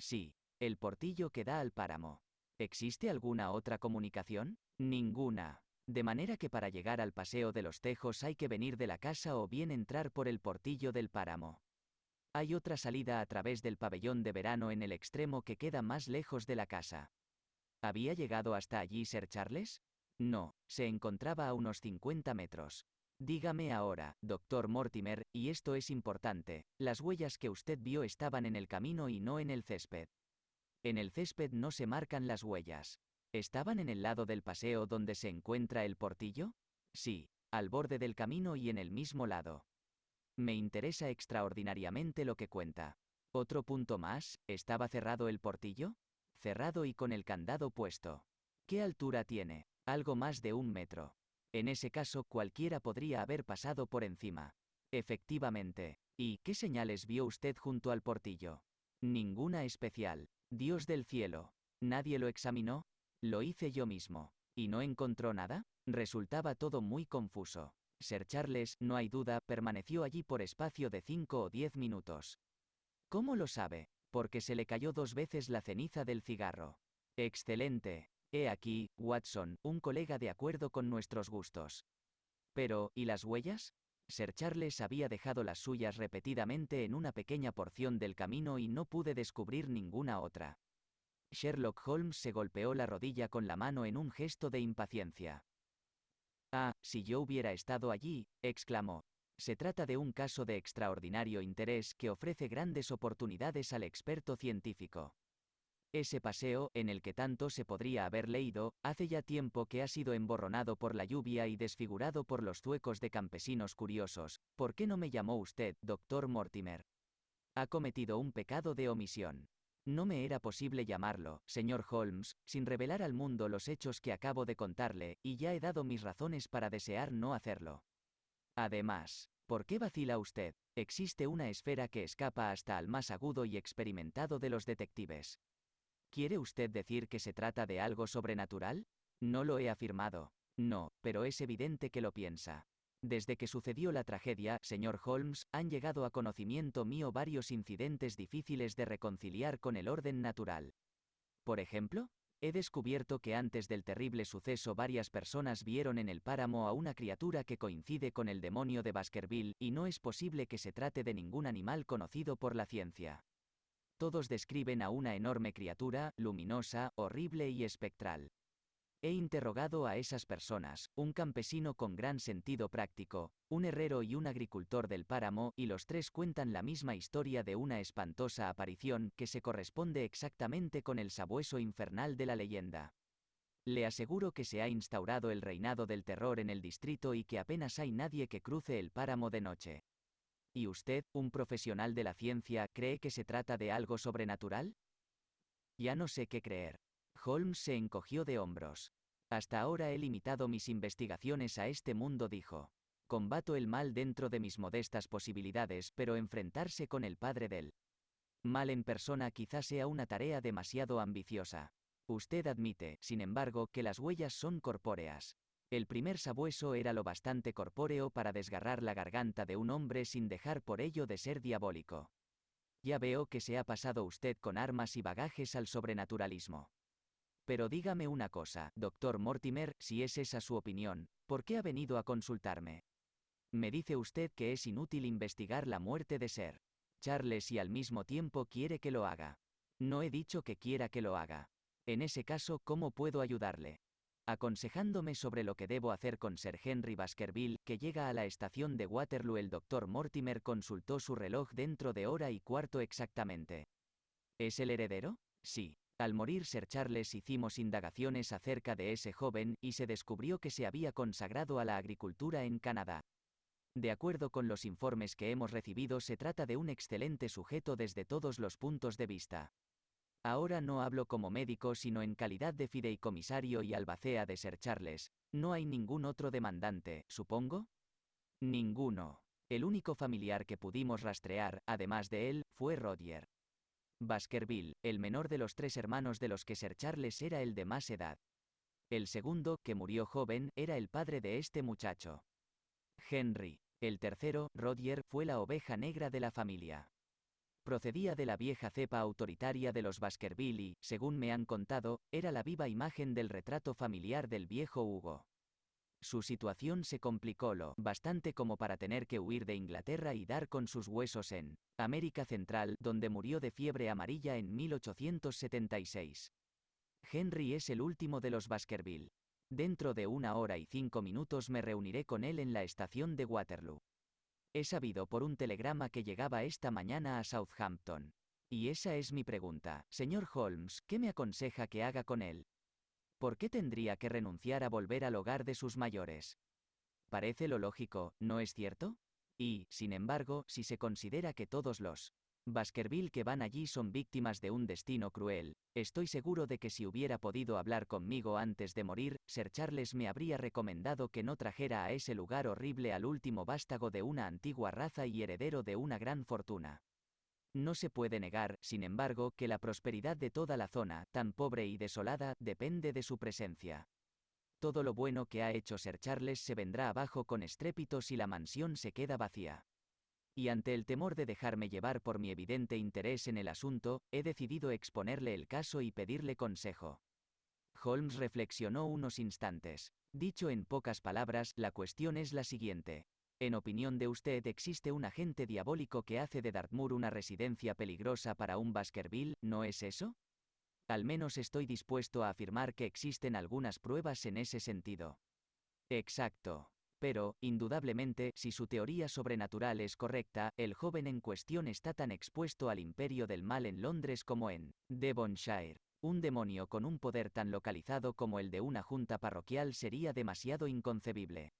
Sí, el portillo que da al páramo. ¿Existe alguna otra comunicación? Ninguna. De manera que para llegar al paseo de los tejos hay que venir de la casa o bien entrar por el portillo del páramo. Hay otra salida a través del pabellón de verano en el extremo que queda más lejos de la casa. ¿Había llegado hasta allí Sir Charles? No, se encontraba a unos 50 metros. Dígame ahora, doctor Mortimer, y esto es importante, las huellas que usted vio estaban en el camino y no en el césped. En el césped no se marcan las huellas. ¿Estaban en el lado del paseo donde se encuentra el portillo? Sí, al borde del camino y en el mismo lado. Me interesa extraordinariamente lo que cuenta. Otro punto más, ¿estaba cerrado el portillo? Cerrado y con el candado puesto. ¿Qué altura tiene? Algo más de un metro. En ese caso cualquiera podría haber pasado por encima. Efectivamente. ¿Y qué señales vio usted junto al portillo? Ninguna especial. Dios del cielo. ¿Nadie lo examinó? Lo hice yo mismo. ¿Y no encontró nada? Resultaba todo muy confuso. Sir Charles, no hay duda, permaneció allí por espacio de cinco o diez minutos. ¿Cómo lo sabe? Porque se le cayó dos veces la ceniza del cigarro. Excelente. He aquí, Watson, un colega de acuerdo con nuestros gustos. Pero, ¿y las huellas? Sir Charles había dejado las suyas repetidamente en una pequeña porción del camino y no pude descubrir ninguna otra. Sherlock Holmes se golpeó la rodilla con la mano en un gesto de impaciencia. Ah, si yo hubiera estado allí, exclamó. Se trata de un caso de extraordinario interés que ofrece grandes oportunidades al experto científico. Ese paseo, en el que tanto se podría haber leído, hace ya tiempo que ha sido emborronado por la lluvia y desfigurado por los zuecos de campesinos curiosos. ¿Por qué no me llamó usted, doctor Mortimer? Ha cometido un pecado de omisión. No me era posible llamarlo, señor Holmes, sin revelar al mundo los hechos que acabo de contarle, y ya he dado mis razones para desear no hacerlo. Además, ¿por qué vacila usted? Existe una esfera que escapa hasta al más agudo y experimentado de los detectives. ¿Quiere usted decir que se trata de algo sobrenatural? No lo he afirmado. No, pero es evidente que lo piensa. Desde que sucedió la tragedia, señor Holmes, han llegado a conocimiento mío varios incidentes difíciles de reconciliar con el orden natural. Por ejemplo, he descubierto que antes del terrible suceso varias personas vieron en el páramo a una criatura que coincide con el demonio de Baskerville, y no es posible que se trate de ningún animal conocido por la ciencia. Todos describen a una enorme criatura, luminosa, horrible y espectral. He interrogado a esas personas, un campesino con gran sentido práctico, un herrero y un agricultor del páramo, y los tres cuentan la misma historia de una espantosa aparición que se corresponde exactamente con el sabueso infernal de la leyenda. Le aseguro que se ha instaurado el reinado del terror en el distrito y que apenas hay nadie que cruce el páramo de noche. ¿Y usted, un profesional de la ciencia, cree que se trata de algo sobrenatural? Ya no sé qué creer. Holmes se encogió de hombros. Hasta ahora he limitado mis investigaciones a este mundo, dijo. Combato el mal dentro de mis modestas posibilidades, pero enfrentarse con el padre del mal en persona quizá sea una tarea demasiado ambiciosa. Usted admite, sin embargo, que las huellas son corpóreas. El primer sabueso era lo bastante corpóreo para desgarrar la garganta de un hombre sin dejar por ello de ser diabólico. Ya veo que se ha pasado usted con armas y bagajes al sobrenaturalismo. Pero dígame una cosa, doctor Mortimer, si es esa su opinión, ¿por qué ha venido a consultarme? Me dice usted que es inútil investigar la muerte de Ser Charles y al mismo tiempo quiere que lo haga. No he dicho que quiera que lo haga. En ese caso, ¿cómo puedo ayudarle? aconsejándome sobre lo que debo hacer con Sir Henry Baskerville, que llega a la estación de Waterloo. El doctor Mortimer consultó su reloj dentro de hora y cuarto exactamente. ¿Es el heredero? Sí. Al morir Sir Charles hicimos indagaciones acerca de ese joven, y se descubrió que se había consagrado a la agricultura en Canadá. De acuerdo con los informes que hemos recibido, se trata de un excelente sujeto desde todos los puntos de vista. Ahora no hablo como médico sino en calidad de fideicomisario y albacea de Sir Charles. ¿No hay ningún otro demandante, supongo? Ninguno. El único familiar que pudimos rastrear, además de él, fue Roger. Baskerville, el menor de los tres hermanos de los que Sir Charles era el de más edad. El segundo, que murió joven, era el padre de este muchacho. Henry. El tercero, Roger, fue la oveja negra de la familia. Procedía de la vieja cepa autoritaria de los Baskerville y, según me han contado, era la viva imagen del retrato familiar del viejo Hugo. Su situación se complicó lo bastante como para tener que huir de Inglaterra y dar con sus huesos en América Central, donde murió de fiebre amarilla en 1876. Henry es el último de los Baskerville. Dentro de una hora y cinco minutos me reuniré con él en la estación de Waterloo. He sabido por un telegrama que llegaba esta mañana a Southampton. Y esa es mi pregunta, señor Holmes, ¿qué me aconseja que haga con él? ¿Por qué tendría que renunciar a volver al hogar de sus mayores? Parece lo lógico, ¿no es cierto? Y, sin embargo, si se considera que todos los Baskerville que van allí son víctimas de un destino cruel. Estoy seguro de que si hubiera podido hablar conmigo antes de morir, Sir Charles me habría recomendado que no trajera a ese lugar horrible al último vástago de una antigua raza y heredero de una gran fortuna. No se puede negar, sin embargo, que la prosperidad de toda la zona, tan pobre y desolada, depende de su presencia. Todo lo bueno que ha hecho Sir Charles se vendrá abajo con estrépito si la mansión se queda vacía y ante el temor de dejarme llevar por mi evidente interés en el asunto, he decidido exponerle el caso y pedirle consejo. Holmes reflexionó unos instantes. Dicho en pocas palabras, la cuestión es la siguiente. En opinión de usted, ¿existe un agente diabólico que hace de Dartmoor una residencia peligrosa para un Baskerville, no es eso? Al menos estoy dispuesto a afirmar que existen algunas pruebas en ese sentido. Exacto. Pero, indudablemente, si su teoría sobrenatural es correcta, el joven en cuestión está tan expuesto al imperio del mal en Londres como en Devonshire. Un demonio con un poder tan localizado como el de una junta parroquial sería demasiado inconcebible.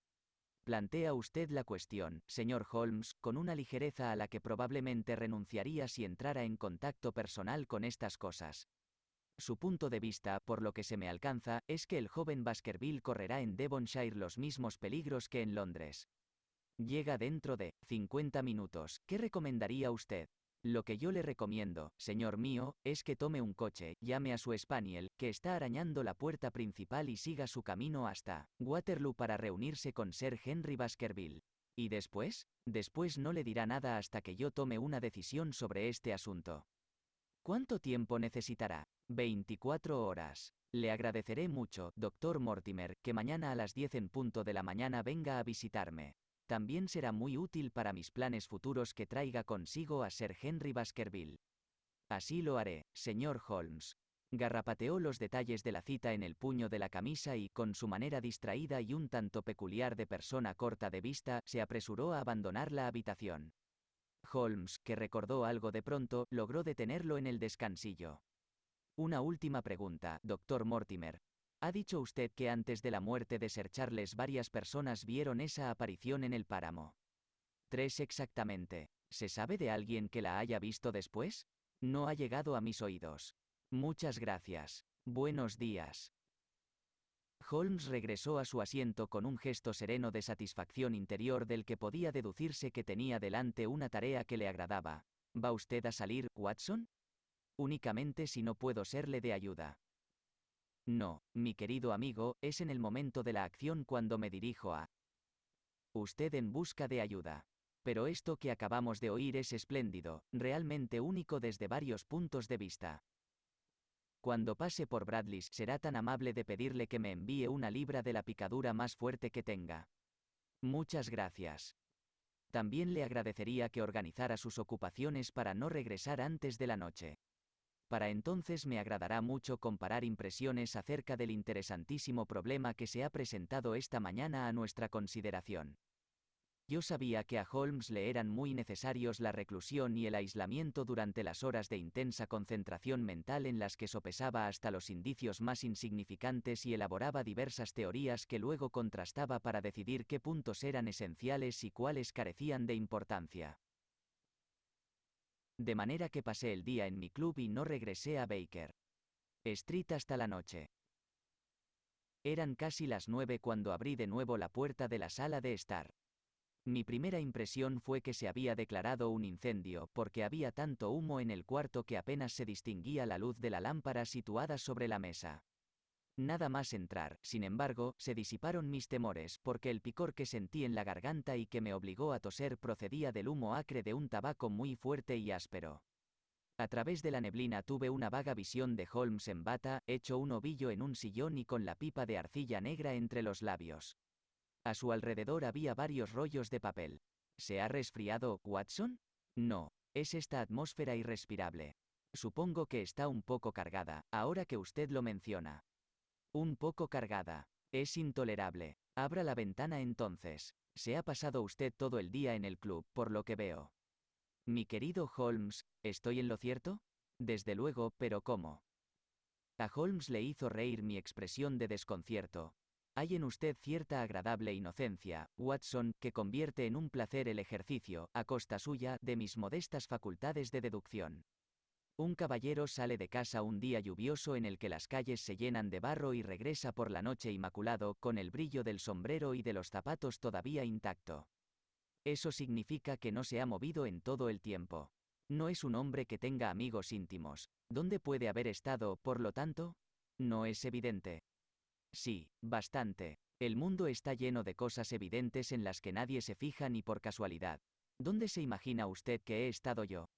Plantea usted la cuestión, señor Holmes, con una ligereza a la que probablemente renunciaría si entrara en contacto personal con estas cosas. Su punto de vista, por lo que se me alcanza, es que el joven Baskerville correrá en Devonshire los mismos peligros que en Londres. Llega dentro de 50 minutos. ¿Qué recomendaría usted? Lo que yo le recomiendo, señor mío, es que tome un coche, llame a su Spaniel, que está arañando la puerta principal y siga su camino hasta Waterloo para reunirse con Sir Henry Baskerville. ¿Y después? Después no le dirá nada hasta que yo tome una decisión sobre este asunto. ¿Cuánto tiempo necesitará? 24 horas. Le agradeceré mucho, doctor Mortimer, que mañana a las 10 en punto de la mañana venga a visitarme. También será muy útil para mis planes futuros que traiga consigo a Sir Henry Baskerville. Así lo haré, señor Holmes. Garrapateó los detalles de la cita en el puño de la camisa y, con su manera distraída y un tanto peculiar de persona corta de vista, se apresuró a abandonar la habitación. Holmes, que recordó algo de pronto, logró detenerlo en el descansillo. Una última pregunta, doctor Mortimer. ¿Ha dicho usted que antes de la muerte de Sir Charles varias personas vieron esa aparición en el páramo? Tres exactamente. ¿Se sabe de alguien que la haya visto después? No ha llegado a mis oídos. Muchas gracias. Buenos días. Holmes regresó a su asiento con un gesto sereno de satisfacción interior del que podía deducirse que tenía delante una tarea que le agradaba. ¿Va usted a salir, Watson? únicamente si no puedo serle de ayuda. No, mi querido amigo, es en el momento de la acción cuando me dirijo a usted en busca de ayuda. Pero esto que acabamos de oír es espléndido, realmente único desde varios puntos de vista. Cuando pase por Bradley's será tan amable de pedirle que me envíe una libra de la picadura más fuerte que tenga. Muchas gracias. También le agradecería que organizara sus ocupaciones para no regresar antes de la noche. Para entonces me agradará mucho comparar impresiones acerca del interesantísimo problema que se ha presentado esta mañana a nuestra consideración. Yo sabía que a Holmes le eran muy necesarios la reclusión y el aislamiento durante las horas de intensa concentración mental en las que sopesaba hasta los indicios más insignificantes y elaboraba diversas teorías que luego contrastaba para decidir qué puntos eran esenciales y cuáles carecían de importancia. De manera que pasé el día en mi club y no regresé a Baker Street hasta la noche. Eran casi las nueve cuando abrí de nuevo la puerta de la sala de estar. Mi primera impresión fue que se había declarado un incendio, porque había tanto humo en el cuarto que apenas se distinguía la luz de la lámpara situada sobre la mesa. Nada más entrar, sin embargo, se disiparon mis temores, porque el picor que sentí en la garganta y que me obligó a toser procedía del humo acre de un tabaco muy fuerte y áspero. A través de la neblina tuve una vaga visión de Holmes en bata, hecho un ovillo en un sillón y con la pipa de arcilla negra entre los labios. A su alrededor había varios rollos de papel. ¿Se ha resfriado, Watson? No, es esta atmósfera irrespirable. Supongo que está un poco cargada, ahora que usted lo menciona. Un poco cargada. Es intolerable. Abra la ventana entonces. Se ha pasado usted todo el día en el club, por lo que veo. Mi querido Holmes, ¿estoy en lo cierto? Desde luego, pero ¿cómo? A Holmes le hizo reír mi expresión de desconcierto, hay en usted cierta agradable inocencia, Watson, que convierte en un placer el ejercicio, a costa suya, de mis modestas facultades de deducción. Un caballero sale de casa un día lluvioso en el que las calles se llenan de barro y regresa por la noche inmaculado, con el brillo del sombrero y de los zapatos todavía intacto. Eso significa que no se ha movido en todo el tiempo. No es un hombre que tenga amigos íntimos. ¿Dónde puede haber estado, por lo tanto? No es evidente. Sí, bastante. El mundo está lleno de cosas evidentes en las que nadie se fija ni por casualidad. ¿Dónde se imagina usted que he estado yo?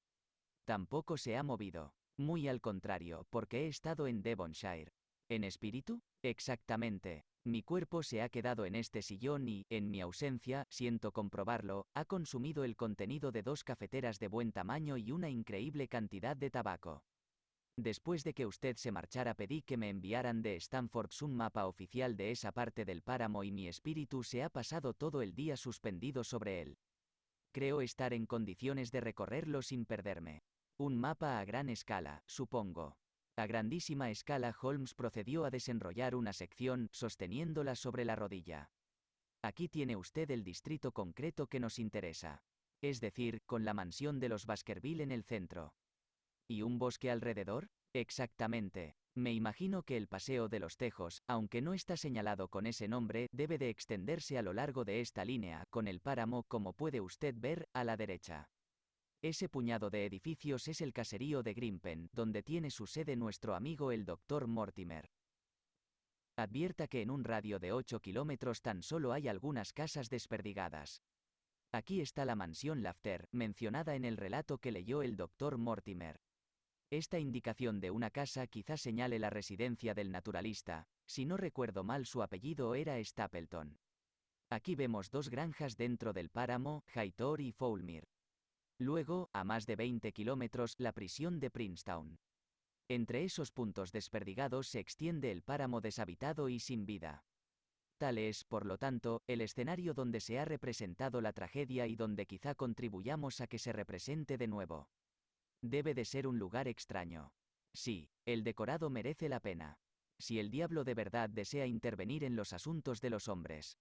Tampoco se ha movido. Muy al contrario, porque he estado en Devonshire. ¿En espíritu? Exactamente. Mi cuerpo se ha quedado en este sillón y, en mi ausencia, siento comprobarlo, ha consumido el contenido de dos cafeteras de buen tamaño y una increíble cantidad de tabaco. Después de que usted se marchara pedí que me enviaran de Stanford un mapa oficial de esa parte del páramo y mi espíritu se ha pasado todo el día suspendido sobre él. Creo estar en condiciones de recorrerlo sin perderme. Un mapa a gran escala, supongo. A grandísima escala Holmes procedió a desenrollar una sección, sosteniéndola sobre la rodilla. Aquí tiene usted el distrito concreto que nos interesa. Es decir, con la mansión de los Baskerville en el centro. ¿Y un bosque alrededor? Exactamente. Me imagino que el Paseo de los Tejos, aunque no está señalado con ese nombre, debe de extenderse a lo largo de esta línea, con el páramo, como puede usted ver, a la derecha. Ese puñado de edificios es el caserío de Grimpen, donde tiene su sede nuestro amigo el doctor Mortimer. Advierta que en un radio de 8 kilómetros tan solo hay algunas casas desperdigadas. Aquí está la mansión Lafter, mencionada en el relato que leyó el doctor Mortimer. Esta indicación de una casa quizá señale la residencia del naturalista, si no recuerdo mal su apellido era Stapleton. Aquí vemos dos granjas dentro del páramo, Hightor y Foulmere. Luego, a más de 20 kilómetros, la prisión de Princeton. Entre esos puntos desperdigados se extiende el páramo deshabitado y sin vida. Tal es, por lo tanto, el escenario donde se ha representado la tragedia y donde quizá contribuyamos a que se represente de nuevo. Debe de ser un lugar extraño. Sí, el decorado merece la pena. Si el diablo de verdad desea intervenir en los asuntos de los hombres.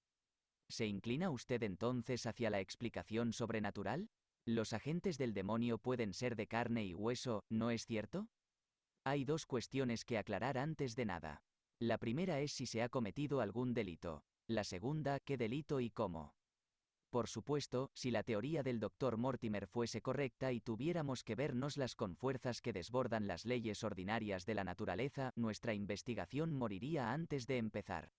¿Se inclina usted entonces hacia la explicación sobrenatural? Los agentes del demonio pueden ser de carne y hueso, ¿no es cierto? Hay dos cuestiones que aclarar antes de nada. La primera es si se ha cometido algún delito. La segunda, qué delito y cómo. Por supuesto, si la teoría del Dr. Mortimer fuese correcta y tuviéramos que vernoslas con fuerzas que desbordan las leyes ordinarias de la naturaleza, nuestra investigación moriría antes de empezar.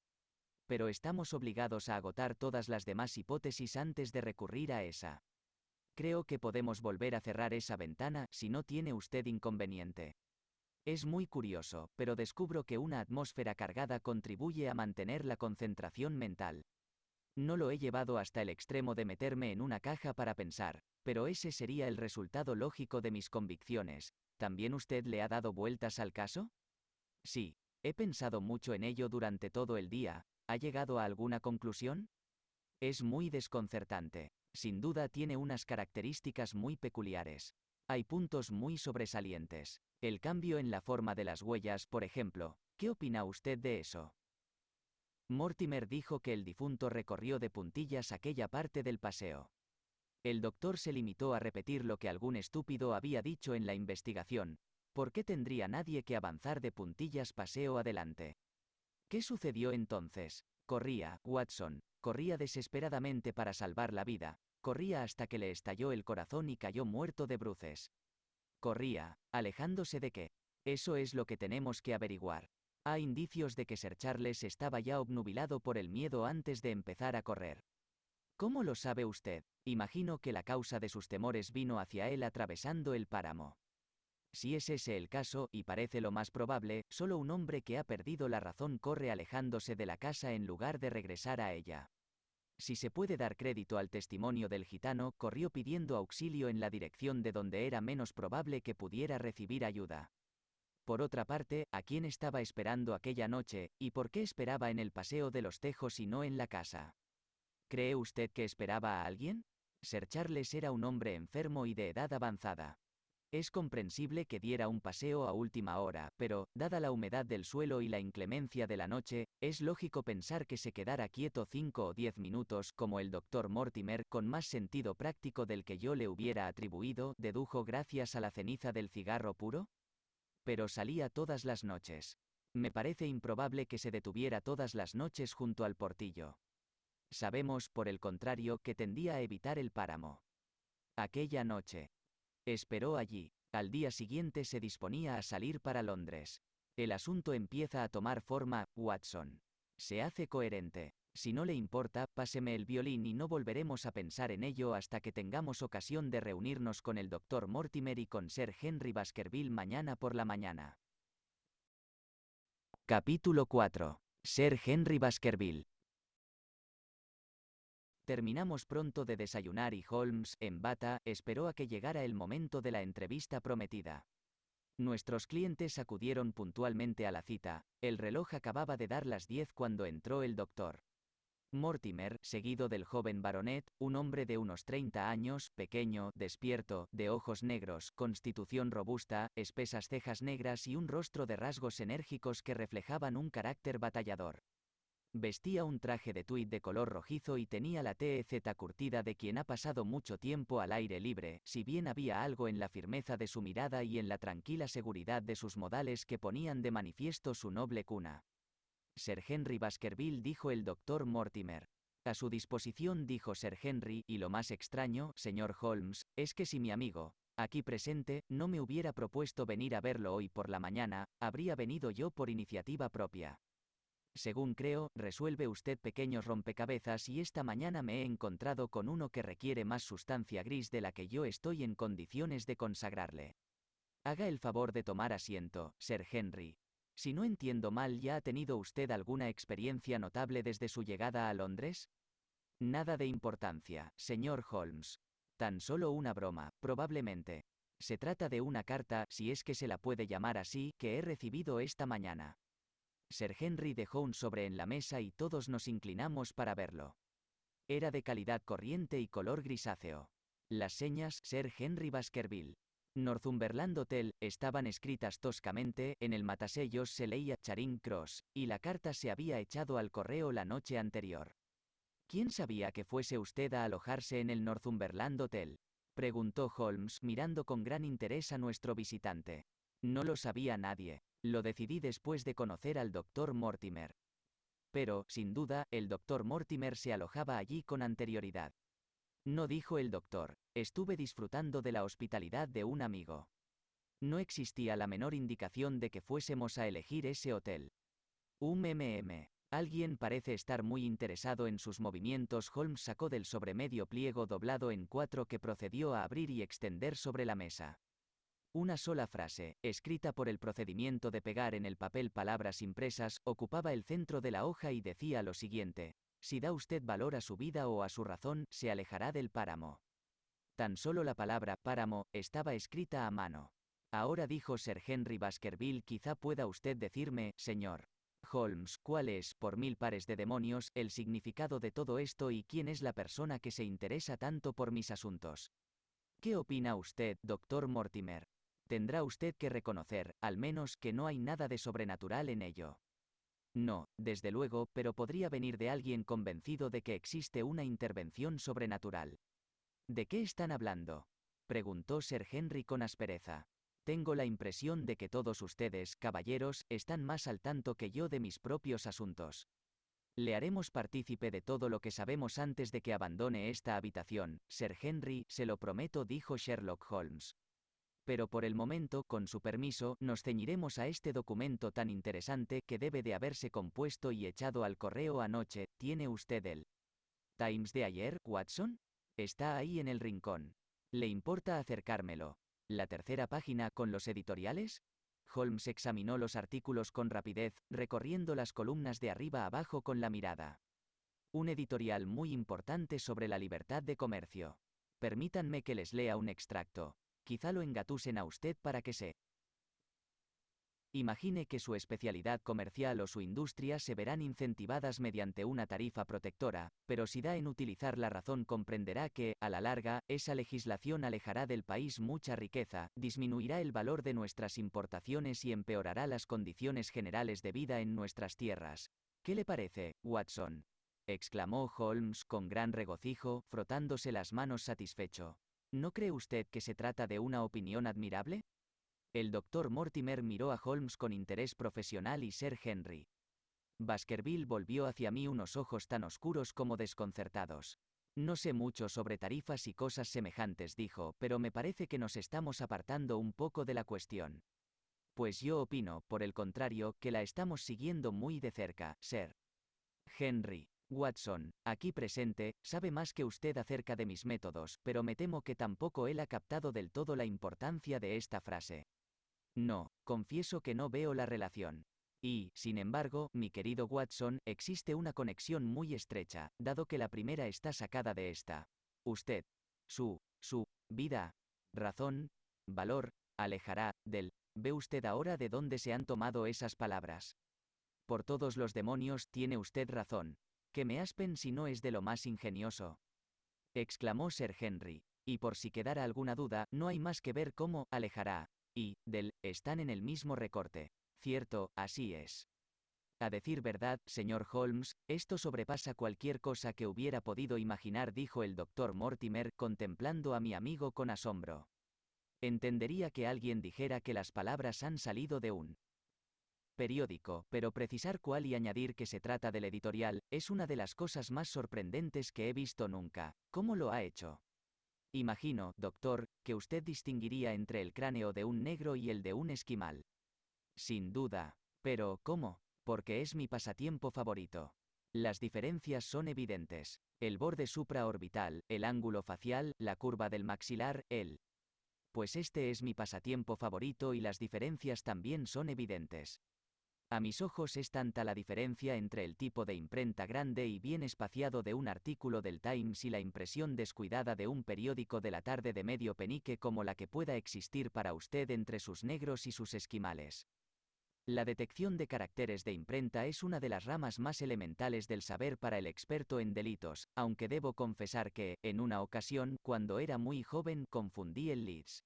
Pero estamos obligados a agotar todas las demás hipótesis antes de recurrir a esa. Creo que podemos volver a cerrar esa ventana, si no tiene usted inconveniente. Es muy curioso, pero descubro que una atmósfera cargada contribuye a mantener la concentración mental. No lo he llevado hasta el extremo de meterme en una caja para pensar, pero ese sería el resultado lógico de mis convicciones. ¿También usted le ha dado vueltas al caso? Sí, he pensado mucho en ello durante todo el día. ¿Ha llegado a alguna conclusión? Es muy desconcertante. Sin duda tiene unas características muy peculiares. Hay puntos muy sobresalientes. El cambio en la forma de las huellas, por ejemplo. ¿Qué opina usted de eso? Mortimer dijo que el difunto recorrió de puntillas aquella parte del paseo. El doctor se limitó a repetir lo que algún estúpido había dicho en la investigación. ¿Por qué tendría nadie que avanzar de puntillas paseo adelante? ¿Qué sucedió entonces? Corría, Watson, corría desesperadamente para salvar la vida, corría hasta que le estalló el corazón y cayó muerto de bruces. Corría, alejándose de qué. Eso es lo que tenemos que averiguar. Hay indicios de que Sir Charles estaba ya obnubilado por el miedo antes de empezar a correr. ¿Cómo lo sabe usted? Imagino que la causa de sus temores vino hacia él atravesando el páramo. Si es ese el caso, y parece lo más probable, solo un hombre que ha perdido la razón corre alejándose de la casa en lugar de regresar a ella. Si se puede dar crédito al testimonio del gitano, corrió pidiendo auxilio en la dirección de donde era menos probable que pudiera recibir ayuda. Por otra parte, ¿a quién estaba esperando aquella noche, y por qué esperaba en el paseo de los tejos y no en la casa? ¿Cree usted que esperaba a alguien? Ser Charles era un hombre enfermo y de edad avanzada. Es comprensible que diera un paseo a última hora, pero, dada la humedad del suelo y la inclemencia de la noche, es lógico pensar que se quedara quieto cinco o diez minutos, como el doctor Mortimer, con más sentido práctico del que yo le hubiera atribuido, dedujo gracias a la ceniza del cigarro puro? pero salía todas las noches. Me parece improbable que se detuviera todas las noches junto al portillo. Sabemos, por el contrario, que tendía a evitar el páramo. Aquella noche. Esperó allí. Al día siguiente se disponía a salir para Londres. El asunto empieza a tomar forma, Watson. Se hace coherente. Si no le importa, páseme el violín y no volveremos a pensar en ello hasta que tengamos ocasión de reunirnos con el Dr. Mortimer y con Sir Henry Baskerville mañana por la mañana. Capítulo 4. Sir Henry Baskerville. Terminamos pronto de desayunar y Holmes, en bata, esperó a que llegara el momento de la entrevista prometida. Nuestros clientes acudieron puntualmente a la cita, el reloj acababa de dar las diez cuando entró el doctor. Mortimer, seguido del joven baronet, un hombre de unos 30 años, pequeño, despierto, de ojos negros, constitución robusta, espesas cejas negras y un rostro de rasgos enérgicos que reflejaban un carácter batallador. Vestía un traje de tuit de color rojizo y tenía la TEZ curtida de quien ha pasado mucho tiempo al aire libre, si bien había algo en la firmeza de su mirada y en la tranquila seguridad de sus modales que ponían de manifiesto su noble cuna. Sir Henry Baskerville dijo el doctor Mortimer. A su disposición dijo Sir Henry, y lo más extraño, señor Holmes, es que si mi amigo, aquí presente, no me hubiera propuesto venir a verlo hoy por la mañana, habría venido yo por iniciativa propia. Según creo, resuelve usted pequeños rompecabezas y esta mañana me he encontrado con uno que requiere más sustancia gris de la que yo estoy en condiciones de consagrarle. Haga el favor de tomar asiento, Sir Henry, si no entiendo mal, ¿ya ha tenido usted alguna experiencia notable desde su llegada a Londres? Nada de importancia, señor Holmes. Tan solo una broma, probablemente. Se trata de una carta, si es que se la puede llamar así, que he recibido esta mañana. Sir Henry dejó un sobre en la mesa y todos nos inclinamos para verlo. Era de calidad corriente y color grisáceo. Las señas Sir Henry Baskerville. Northumberland Hotel, estaban escritas toscamente, en el matasellos se leía Charing Cross, y la carta se había echado al correo la noche anterior. ¿Quién sabía que fuese usted a alojarse en el Northumberland Hotel? preguntó Holmes mirando con gran interés a nuestro visitante. No lo sabía nadie. Lo decidí después de conocer al doctor Mortimer. Pero, sin duda, el doctor Mortimer se alojaba allí con anterioridad. No dijo el doctor. Estuve disfrutando de la hospitalidad de un amigo. No existía la menor indicación de que fuésemos a elegir ese hotel. Un MM. Alguien parece estar muy interesado en sus movimientos. Holmes sacó del sobremedio pliego doblado en cuatro que procedió a abrir y extender sobre la mesa. Una sola frase, escrita por el procedimiento de pegar en el papel palabras impresas, ocupaba el centro de la hoja y decía lo siguiente. Si da usted valor a su vida o a su razón, se alejará del páramo. Tan solo la palabra páramo estaba escrita a mano. Ahora dijo Sir Henry Baskerville, quizá pueda usted decirme, señor Holmes, cuál es, por mil pares de demonios, el significado de todo esto y quién es la persona que se interesa tanto por mis asuntos. ¿Qué opina usted, doctor Mortimer? Tendrá usted que reconocer, al menos, que no hay nada de sobrenatural en ello. No, desde luego, pero podría venir de alguien convencido de que existe una intervención sobrenatural. ¿De qué están hablando? preguntó Sir Henry con aspereza. Tengo la impresión de que todos ustedes, caballeros, están más al tanto que yo de mis propios asuntos. Le haremos partícipe de todo lo que sabemos antes de que abandone esta habitación, Sir Henry, se lo prometo, dijo Sherlock Holmes. Pero por el momento, con su permiso, nos ceñiremos a este documento tan interesante que debe de haberse compuesto y echado al correo anoche. ¿Tiene usted el Times de ayer, Watson? Está ahí en el rincón. ¿Le importa acercármelo? ¿La tercera página con los editoriales? Holmes examinó los artículos con rapidez, recorriendo las columnas de arriba abajo con la mirada. Un editorial muy importante sobre la libertad de comercio. Permítanme que les lea un extracto. Quizá lo engatusen a usted para que se Imagine que su especialidad comercial o su industria se verán incentivadas mediante una tarifa protectora, pero si da en utilizar la razón comprenderá que, a la larga, esa legislación alejará del país mucha riqueza, disminuirá el valor de nuestras importaciones y empeorará las condiciones generales de vida en nuestras tierras. ¿Qué le parece, Watson? exclamó Holmes con gran regocijo, frotándose las manos satisfecho. ¿No cree usted que se trata de una opinión admirable? El doctor Mortimer miró a Holmes con interés profesional y Sir Henry. Baskerville volvió hacia mí unos ojos tan oscuros como desconcertados. No sé mucho sobre tarifas y cosas semejantes, dijo, pero me parece que nos estamos apartando un poco de la cuestión. Pues yo opino, por el contrario, que la estamos siguiendo muy de cerca, Sir. Henry. Watson, aquí presente, sabe más que usted acerca de mis métodos, pero me temo que tampoco él ha captado del todo la importancia de esta frase. No, confieso que no veo la relación. Y, sin embargo, mi querido Watson, existe una conexión muy estrecha, dado que la primera está sacada de esta. Usted, su, su, vida, razón, valor, alejará, del, ¿ve usted ahora de dónde se han tomado esas palabras? Por todos los demonios, tiene usted razón. Que me aspen si no es de lo más ingenioso. exclamó Sir Henry. Y por si quedara alguna duda, no hay más que ver cómo, alejará, y, del, están en el mismo recorte. Cierto, así es. A decir verdad, señor Holmes, esto sobrepasa cualquier cosa que hubiera podido imaginar, dijo el doctor Mortimer, contemplando a mi amigo con asombro. Entendería que alguien dijera que las palabras han salido de un periódico, pero precisar cuál y añadir que se trata del editorial, es una de las cosas más sorprendentes que he visto nunca. ¿Cómo lo ha hecho? Imagino, doctor, que usted distinguiría entre el cráneo de un negro y el de un esquimal. Sin duda. Pero, ¿cómo? Porque es mi pasatiempo favorito. Las diferencias son evidentes. El borde supraorbital, el ángulo facial, la curva del maxilar, el... Pues este es mi pasatiempo favorito y las diferencias también son evidentes. A mis ojos es tanta la diferencia entre el tipo de imprenta grande y bien espaciado de un artículo del Times y la impresión descuidada de un periódico de la tarde de medio penique como la que pueda existir para usted entre sus negros y sus esquimales. La detección de caracteres de imprenta es una de las ramas más elementales del saber para el experto en delitos, aunque debo confesar que, en una ocasión, cuando era muy joven, confundí el Leeds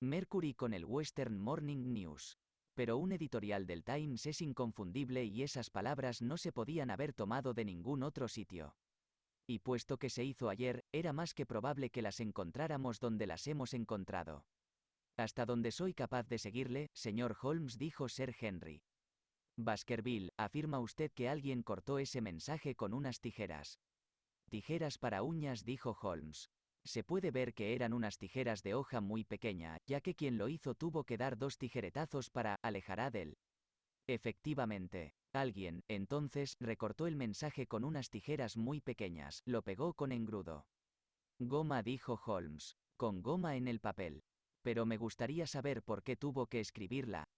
Mercury con el Western Morning News pero un editorial del Times es inconfundible y esas palabras no se podían haber tomado de ningún otro sitio. Y puesto que se hizo ayer, era más que probable que las encontráramos donde las hemos encontrado. Hasta donde soy capaz de seguirle, señor Holmes, dijo Sir Henry. Baskerville, afirma usted que alguien cortó ese mensaje con unas tijeras. Tijeras para uñas, dijo Holmes se puede ver que eran unas tijeras de hoja muy pequeña, ya que quien lo hizo tuvo que dar dos tijeretazos para alejar a él. Efectivamente. Alguien, entonces, recortó el mensaje con unas tijeras muy pequeñas, lo pegó con engrudo. Goma, dijo Holmes. Con goma en el papel. Pero me gustaría saber por qué tuvo que escribirla.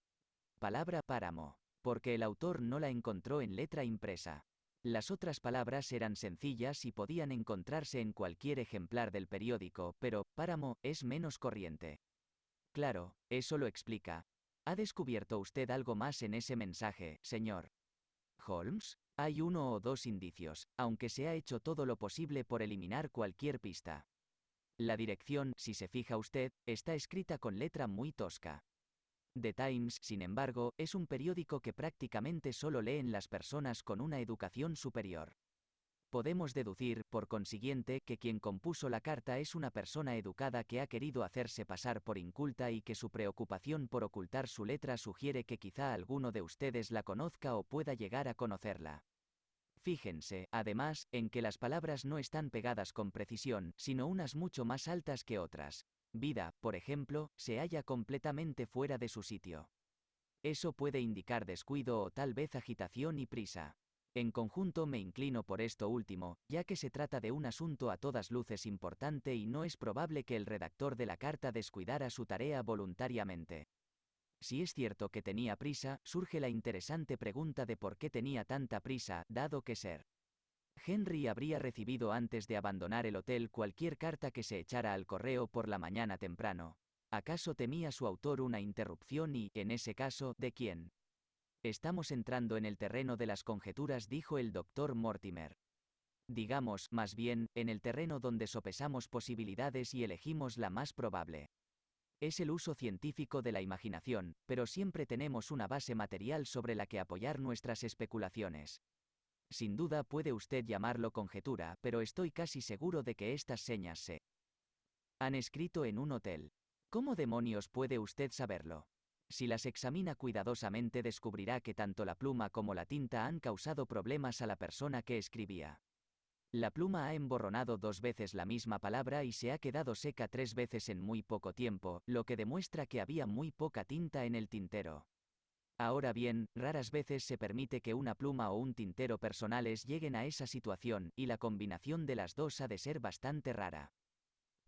Palabra páramo. Porque el autor no la encontró en letra impresa. Las otras palabras eran sencillas y podían encontrarse en cualquier ejemplar del periódico, pero, páramo, es menos corriente. Claro, eso lo explica. ¿Ha descubierto usted algo más en ese mensaje, señor? Holmes? Hay uno o dos indicios, aunque se ha hecho todo lo posible por eliminar cualquier pista. La dirección, si se fija usted, está escrita con letra muy tosca. The Times, sin embargo, es un periódico que prácticamente solo leen las personas con una educación superior. Podemos deducir, por consiguiente, que quien compuso la carta es una persona educada que ha querido hacerse pasar por inculta y que su preocupación por ocultar su letra sugiere que quizá alguno de ustedes la conozca o pueda llegar a conocerla. Fíjense, además, en que las palabras no están pegadas con precisión, sino unas mucho más altas que otras. Vida, por ejemplo, se halla completamente fuera de su sitio. Eso puede indicar descuido o tal vez agitación y prisa. En conjunto me inclino por esto último, ya que se trata de un asunto a todas luces importante y no es probable que el redactor de la carta descuidara su tarea voluntariamente. Si es cierto que tenía prisa, surge la interesante pregunta de por qué tenía tanta prisa, dado que ser. Henry habría recibido antes de abandonar el hotel cualquier carta que se echara al correo por la mañana temprano. ¿Acaso temía su autor una interrupción y, en ese caso, de quién? Estamos entrando en el terreno de las conjeturas, dijo el doctor Mortimer. Digamos, más bien, en el terreno donde sopesamos posibilidades y elegimos la más probable. Es el uso científico de la imaginación, pero siempre tenemos una base material sobre la que apoyar nuestras especulaciones. Sin duda puede usted llamarlo conjetura, pero estoy casi seguro de que estas señas se han escrito en un hotel. ¿Cómo demonios puede usted saberlo? Si las examina cuidadosamente descubrirá que tanto la pluma como la tinta han causado problemas a la persona que escribía. La pluma ha emborronado dos veces la misma palabra y se ha quedado seca tres veces en muy poco tiempo, lo que demuestra que había muy poca tinta en el tintero. Ahora bien, raras veces se permite que una pluma o un tintero personales lleguen a esa situación, y la combinación de las dos ha de ser bastante rara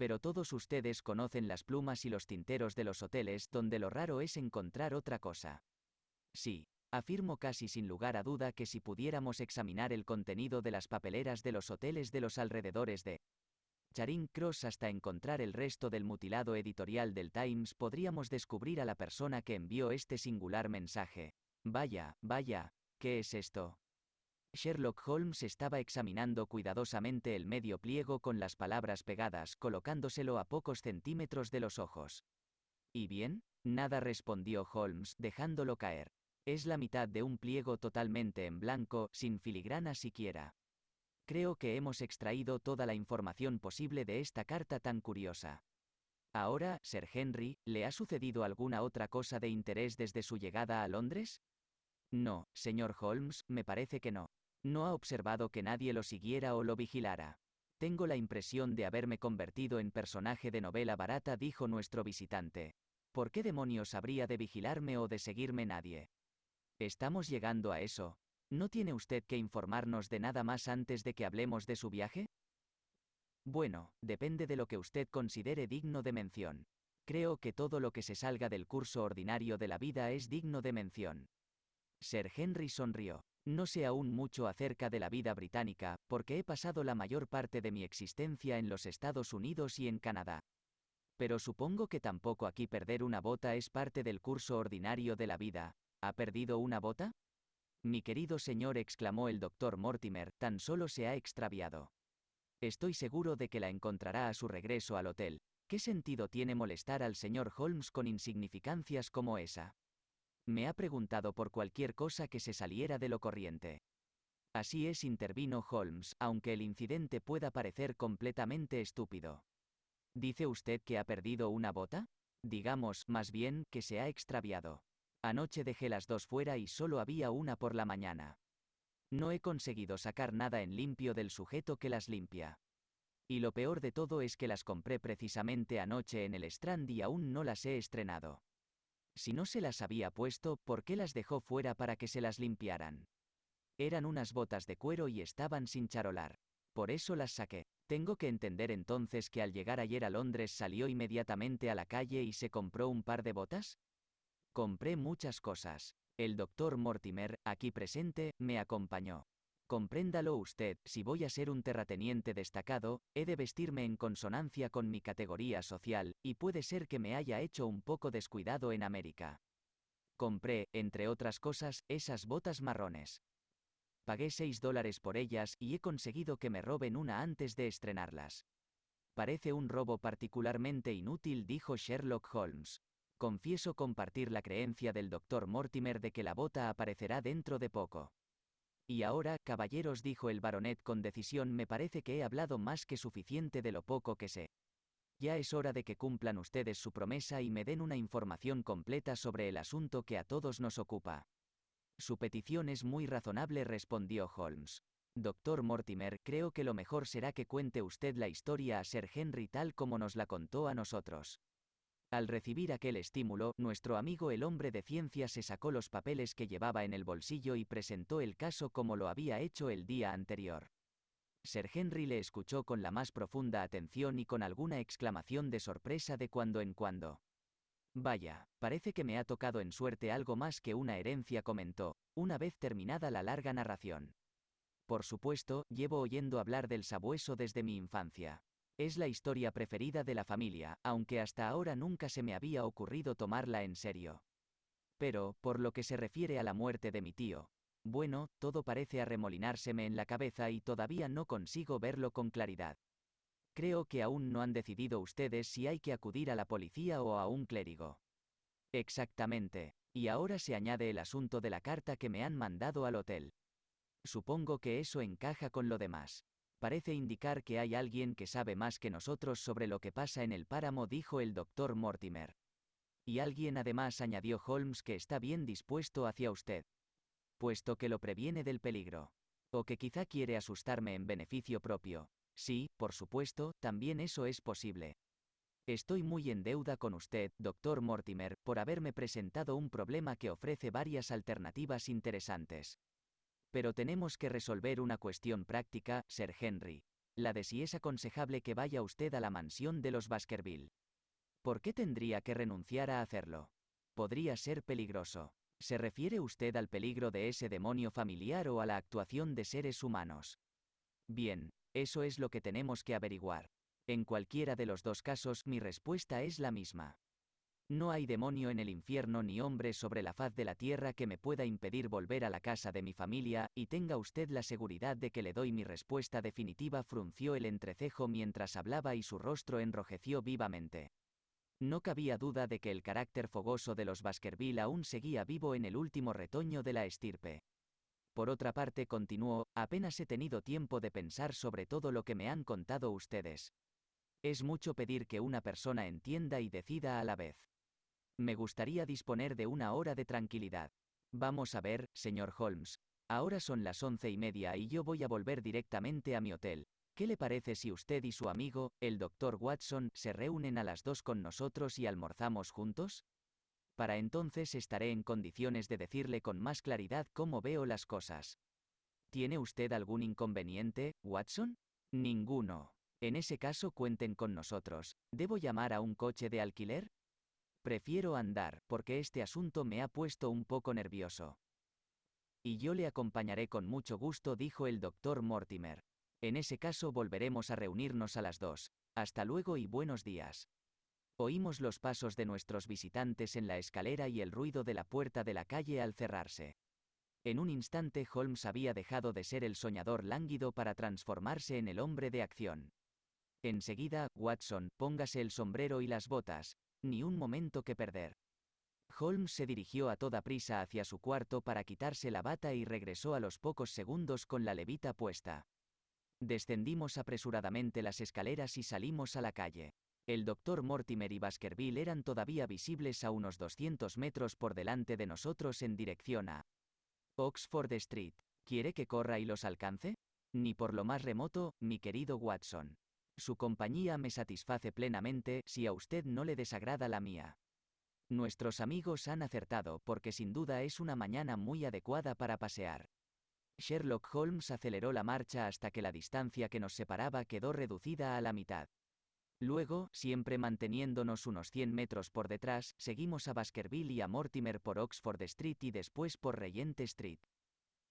pero todos ustedes conocen las plumas y los tinteros de los hoteles donde lo raro es encontrar otra cosa. Sí, afirmo casi sin lugar a duda que si pudiéramos examinar el contenido de las papeleras de los hoteles de los alrededores de Charing Cross hasta encontrar el resto del mutilado editorial del Times podríamos descubrir a la persona que envió este singular mensaje. Vaya, vaya, ¿qué es esto? Sherlock Holmes estaba examinando cuidadosamente el medio pliego con las palabras pegadas, colocándoselo a pocos centímetros de los ojos. ¿Y bien? Nada respondió Holmes, dejándolo caer. Es la mitad de un pliego totalmente en blanco, sin filigrana siquiera. Creo que hemos extraído toda la información posible de esta carta tan curiosa. Ahora, Sir Henry, ¿le ha sucedido alguna otra cosa de interés desde su llegada a Londres? No, señor Holmes, me parece que no. No ha observado que nadie lo siguiera o lo vigilara. Tengo la impresión de haberme convertido en personaje de novela barata, dijo nuestro visitante. ¿Por qué demonios habría de vigilarme o de seguirme nadie? Estamos llegando a eso. ¿No tiene usted que informarnos de nada más antes de que hablemos de su viaje? Bueno, depende de lo que usted considere digno de mención. Creo que todo lo que se salga del curso ordinario de la vida es digno de mención. Sir Henry sonrió. No sé aún mucho acerca de la vida británica, porque he pasado la mayor parte de mi existencia en los Estados Unidos y en Canadá. Pero supongo que tampoco aquí perder una bota es parte del curso ordinario de la vida. ¿Ha perdido una bota? Mi querido señor, exclamó el doctor Mortimer, tan solo se ha extraviado. Estoy seguro de que la encontrará a su regreso al hotel. ¿Qué sentido tiene molestar al señor Holmes con insignificancias como esa? Me ha preguntado por cualquier cosa que se saliera de lo corriente. Así es, intervino Holmes, aunque el incidente pueda parecer completamente estúpido. ¿Dice usted que ha perdido una bota? Digamos, más bien, que se ha extraviado. Anoche dejé las dos fuera y solo había una por la mañana. No he conseguido sacar nada en limpio del sujeto que las limpia. Y lo peor de todo es que las compré precisamente anoche en el Strand y aún no las he estrenado. Si no se las había puesto, ¿por qué las dejó fuera para que se las limpiaran? Eran unas botas de cuero y estaban sin charolar. Por eso las saqué. Tengo que entender entonces que al llegar ayer a Londres salió inmediatamente a la calle y se compró un par de botas? Compré muchas cosas. El doctor Mortimer, aquí presente, me acompañó. Compréndalo usted, si voy a ser un terrateniente destacado, he de vestirme en consonancia con mi categoría social, y puede ser que me haya hecho un poco descuidado en América. Compré, entre otras cosas, esas botas marrones. Pagué 6 dólares por ellas y he conseguido que me roben una antes de estrenarlas. Parece un robo particularmente inútil, dijo Sherlock Holmes. Confieso compartir la creencia del doctor Mortimer de que la bota aparecerá dentro de poco. Y ahora, caballeros, dijo el baronet con decisión, me parece que he hablado más que suficiente de lo poco que sé. Ya es hora de que cumplan ustedes su promesa y me den una información completa sobre el asunto que a todos nos ocupa. Su petición es muy razonable, respondió Holmes. Doctor Mortimer, creo que lo mejor será que cuente usted la historia a Sir Henry tal como nos la contó a nosotros. Al recibir aquel estímulo, nuestro amigo el hombre de ciencia se sacó los papeles que llevaba en el bolsillo y presentó el caso como lo había hecho el día anterior. Sir Henry le escuchó con la más profunda atención y con alguna exclamación de sorpresa de cuando en cuando. Vaya, parece que me ha tocado en suerte algo más que una herencia, comentó, una vez terminada la larga narración. Por supuesto, llevo oyendo hablar del sabueso desde mi infancia. Es la historia preferida de la familia, aunque hasta ahora nunca se me había ocurrido tomarla en serio. Pero, por lo que se refiere a la muerte de mi tío, bueno, todo parece arremolinárseme en la cabeza y todavía no consigo verlo con claridad. Creo que aún no han decidido ustedes si hay que acudir a la policía o a un clérigo. Exactamente. Y ahora se añade el asunto de la carta que me han mandado al hotel. Supongo que eso encaja con lo demás parece indicar que hay alguien que sabe más que nosotros sobre lo que pasa en el páramo, dijo el doctor Mortimer. Y alguien además añadió Holmes que está bien dispuesto hacia usted. Puesto que lo previene del peligro. O que quizá quiere asustarme en beneficio propio. Sí, por supuesto, también eso es posible. Estoy muy en deuda con usted, doctor Mortimer, por haberme presentado un problema que ofrece varias alternativas interesantes. Pero tenemos que resolver una cuestión práctica, Sir Henry. La de si es aconsejable que vaya usted a la mansión de los Baskerville. ¿Por qué tendría que renunciar a hacerlo? Podría ser peligroso. ¿Se refiere usted al peligro de ese demonio familiar o a la actuación de seres humanos? Bien, eso es lo que tenemos que averiguar. En cualquiera de los dos casos mi respuesta es la misma. No hay demonio en el infierno ni hombre sobre la faz de la tierra que me pueda impedir volver a la casa de mi familia, y tenga usted la seguridad de que le doy mi respuesta definitiva. Frunció el entrecejo mientras hablaba y su rostro enrojeció vivamente. No cabía duda de que el carácter fogoso de los Baskerville aún seguía vivo en el último retoño de la estirpe. Por otra parte, continuó, apenas he tenido tiempo de pensar sobre todo lo que me han contado ustedes. Es mucho pedir que una persona entienda y decida a la vez. Me gustaría disponer de una hora de tranquilidad. Vamos a ver, señor Holmes. Ahora son las once y media y yo voy a volver directamente a mi hotel. ¿Qué le parece si usted y su amigo, el doctor Watson, se reúnen a las dos con nosotros y almorzamos juntos? Para entonces estaré en condiciones de decirle con más claridad cómo veo las cosas. ¿Tiene usted algún inconveniente, Watson? Ninguno. En ese caso cuenten con nosotros. ¿Debo llamar a un coche de alquiler? Prefiero andar, porque este asunto me ha puesto un poco nervioso. Y yo le acompañaré con mucho gusto, dijo el doctor Mortimer. En ese caso volveremos a reunirnos a las dos. Hasta luego y buenos días. Oímos los pasos de nuestros visitantes en la escalera y el ruido de la puerta de la calle al cerrarse. En un instante Holmes había dejado de ser el soñador lánguido para transformarse en el hombre de acción. Enseguida, Watson, póngase el sombrero y las botas, ni un momento que perder. Holmes se dirigió a toda prisa hacia su cuarto para quitarse la bata y regresó a los pocos segundos con la levita puesta. Descendimos apresuradamente las escaleras y salimos a la calle. El doctor Mortimer y Baskerville eran todavía visibles a unos 200 metros por delante de nosotros en dirección a Oxford Street. ¿Quiere que corra y los alcance? Ni por lo más remoto, mi querido Watson. Su compañía me satisface plenamente, si a usted no le desagrada la mía. Nuestros amigos han acertado porque sin duda es una mañana muy adecuada para pasear. Sherlock Holmes aceleró la marcha hasta que la distancia que nos separaba quedó reducida a la mitad. Luego, siempre manteniéndonos unos 100 metros por detrás, seguimos a Baskerville y a Mortimer por Oxford Street y después por Regent Street.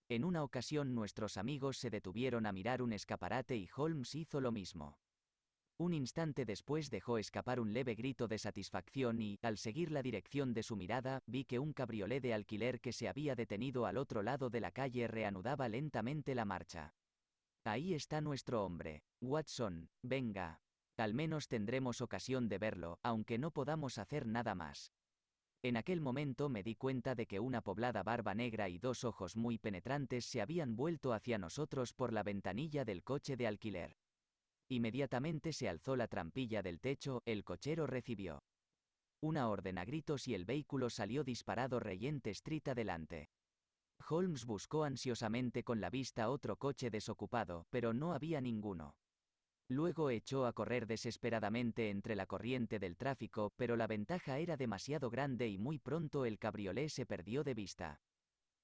En una ocasión nuestros amigos se detuvieron a mirar un escaparate y Holmes hizo lo mismo. Un instante después dejó escapar un leve grito de satisfacción y, al seguir la dirección de su mirada, vi que un cabriolé de alquiler que se había detenido al otro lado de la calle reanudaba lentamente la marcha. Ahí está nuestro hombre. Watson, venga. Al menos tendremos ocasión de verlo, aunque no podamos hacer nada más. En aquel momento me di cuenta de que una poblada barba negra y dos ojos muy penetrantes se habían vuelto hacia nosotros por la ventanilla del coche de alquiler. Inmediatamente se alzó la trampilla del techo, el cochero recibió una orden a gritos y el vehículo salió disparado reyente Street adelante. Holmes buscó ansiosamente con la vista otro coche desocupado, pero no había ninguno. Luego echó a correr desesperadamente entre la corriente del tráfico, pero la ventaja era demasiado grande y muy pronto el cabriolé se perdió de vista.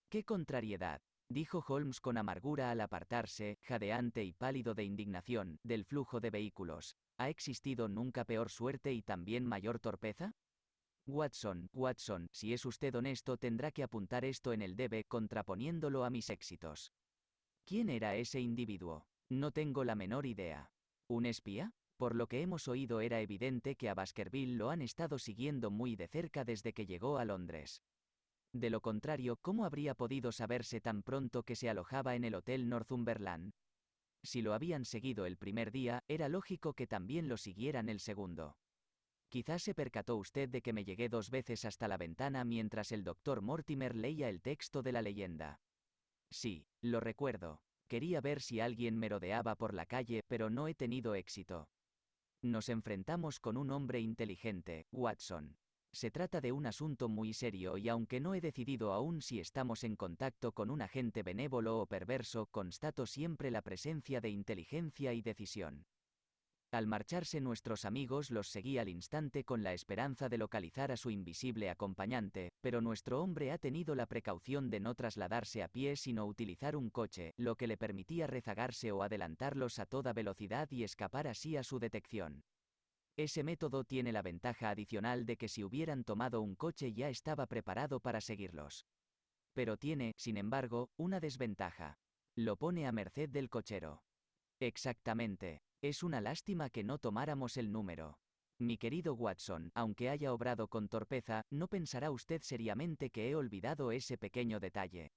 ¡Qué contrariedad! Dijo Holmes con amargura al apartarse, jadeante y pálido de indignación, del flujo de vehículos. ¿Ha existido nunca peor suerte y también mayor torpeza? Watson, Watson, si es usted honesto tendrá que apuntar esto en el debe contraponiéndolo a mis éxitos. ¿Quién era ese individuo? No tengo la menor idea. ¿Un espía? Por lo que hemos oído era evidente que a Baskerville lo han estado siguiendo muy de cerca desde que llegó a Londres. De lo contrario, ¿cómo habría podido saberse tan pronto que se alojaba en el Hotel Northumberland? Si lo habían seguido el primer día, era lógico que también lo siguieran el segundo. Quizás se percató usted de que me llegué dos veces hasta la ventana mientras el doctor Mortimer leía el texto de la leyenda. Sí, lo recuerdo. Quería ver si alguien merodeaba por la calle, pero no he tenido éxito. Nos enfrentamos con un hombre inteligente, Watson. Se trata de un asunto muy serio y aunque no he decidido aún si estamos en contacto con un agente benévolo o perverso, constato siempre la presencia de inteligencia y decisión. Al marcharse nuestros amigos los seguí al instante con la esperanza de localizar a su invisible acompañante, pero nuestro hombre ha tenido la precaución de no trasladarse a pie sino utilizar un coche, lo que le permitía rezagarse o adelantarlos a toda velocidad y escapar así a su detección. Ese método tiene la ventaja adicional de que si hubieran tomado un coche ya estaba preparado para seguirlos. Pero tiene, sin embargo, una desventaja. Lo pone a merced del cochero. Exactamente. Es una lástima que no tomáramos el número. Mi querido Watson, aunque haya obrado con torpeza, no pensará usted seriamente que he olvidado ese pequeño detalle.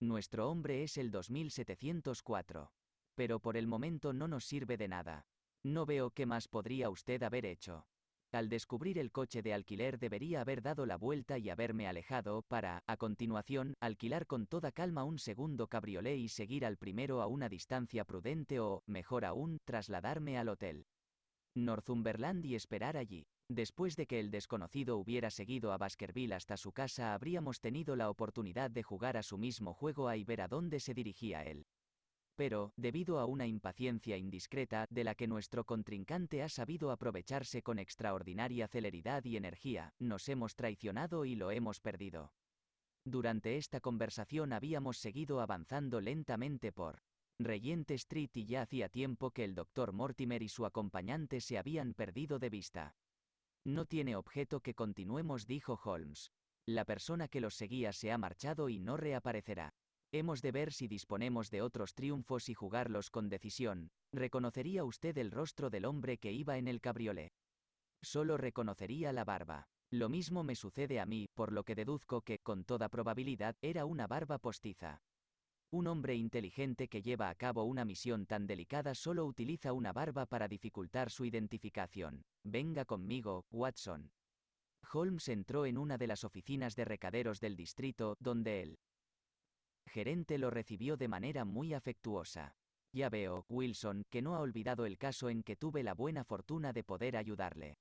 Nuestro hombre es el 2704. Pero por el momento no nos sirve de nada. No veo qué más podría usted haber hecho. Al descubrir el coche de alquiler debería haber dado la vuelta y haberme alejado para, a continuación, alquilar con toda calma un segundo cabriolé y seguir al primero a una distancia prudente o, mejor aún, trasladarme al hotel Northumberland y esperar allí. Después de que el desconocido hubiera seguido a Baskerville hasta su casa habríamos tenido la oportunidad de jugar a su mismo juego y ver a dónde se dirigía él. Pero, debido a una impaciencia indiscreta, de la que nuestro contrincante ha sabido aprovecharse con extraordinaria celeridad y energía, nos hemos traicionado y lo hemos perdido. Durante esta conversación habíamos seguido avanzando lentamente por Regent Street y ya hacía tiempo que el doctor Mortimer y su acompañante se habían perdido de vista. No tiene objeto que continuemos, dijo Holmes. La persona que los seguía se ha marchado y no reaparecerá. Hemos de ver si disponemos de otros triunfos y jugarlos con decisión. ¿Reconocería usted el rostro del hombre que iba en el cabriolé? Solo reconocería la barba. Lo mismo me sucede a mí, por lo que deduzco que, con toda probabilidad, era una barba postiza. Un hombre inteligente que lleva a cabo una misión tan delicada solo utiliza una barba para dificultar su identificación. Venga conmigo, Watson. Holmes entró en una de las oficinas de recaderos del distrito, donde él, gerente lo recibió de manera muy afectuosa. Ya veo, Wilson, que no ha olvidado el caso en que tuve la buena fortuna de poder ayudarle.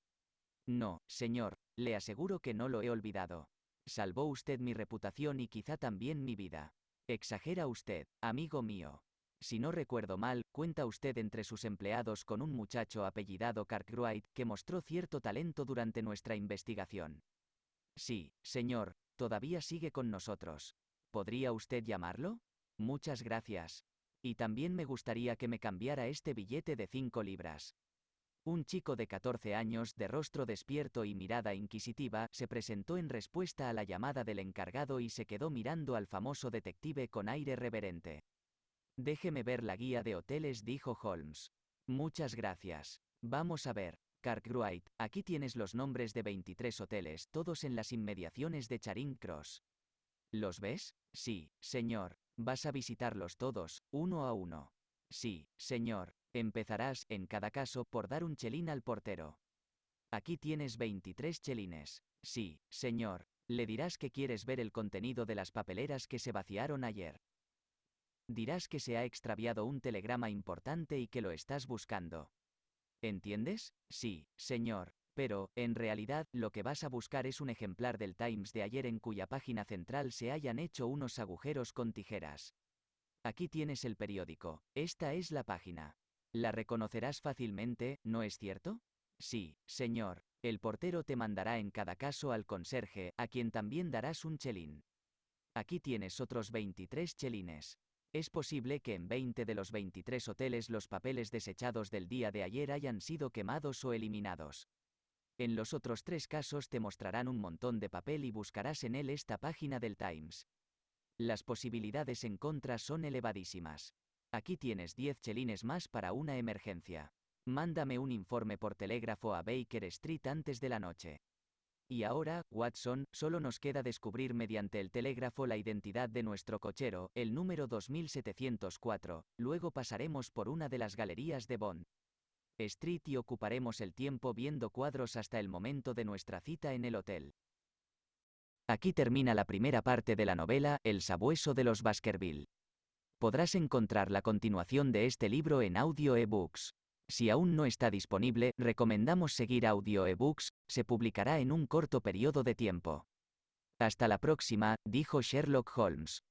No, señor, le aseguro que no lo he olvidado. Salvó usted mi reputación y quizá también mi vida. Exagera usted, amigo mío. Si no recuerdo mal, cuenta usted entre sus empleados con un muchacho apellidado Cartwright que mostró cierto talento durante nuestra investigación. Sí, señor, todavía sigue con nosotros. ¿Podría usted llamarlo? Muchas gracias. Y también me gustaría que me cambiara este billete de cinco libras. Un chico de 14 años, de rostro despierto y mirada inquisitiva, se presentó en respuesta a la llamada del encargado y se quedó mirando al famoso detective con aire reverente. Déjeme ver la guía de hoteles, dijo Holmes. Muchas gracias. Vamos a ver. Cartwright, aquí tienes los nombres de 23 hoteles, todos en las inmediaciones de Charing Cross. ¿Los ves? Sí, señor. Vas a visitarlos todos, uno a uno. Sí, señor. Empezarás, en cada caso, por dar un chelín al portero. Aquí tienes 23 chelines. Sí, señor. Le dirás que quieres ver el contenido de las papeleras que se vaciaron ayer. Dirás que se ha extraviado un telegrama importante y que lo estás buscando. ¿Entiendes? Sí, señor. Pero, en realidad, lo que vas a buscar es un ejemplar del Times de ayer en cuya página central se hayan hecho unos agujeros con tijeras. Aquí tienes el periódico. Esta es la página. La reconocerás fácilmente, ¿no es cierto? Sí, señor. El portero te mandará en cada caso al conserje, a quien también darás un chelín. Aquí tienes otros 23 chelines. Es posible que en 20 de los 23 hoteles los papeles desechados del día de ayer hayan sido quemados o eliminados. En los otros tres casos te mostrarán un montón de papel y buscarás en él esta página del Times. Las posibilidades en contra son elevadísimas. Aquí tienes 10 chelines más para una emergencia. Mándame un informe por telégrafo a Baker Street antes de la noche. Y ahora, Watson, solo nos queda descubrir mediante el telégrafo la identidad de nuestro cochero, el número 2704, luego pasaremos por una de las galerías de Bond. Street y ocuparemos el tiempo viendo cuadros hasta el momento de nuestra cita en el hotel. Aquí termina la primera parte de la novela, El sabueso de los Baskerville. Podrás encontrar la continuación de este libro en audio ebooks. Si aún no está disponible, recomendamos seguir audio ebooks, se publicará en un corto periodo de tiempo. Hasta la próxima, dijo Sherlock Holmes.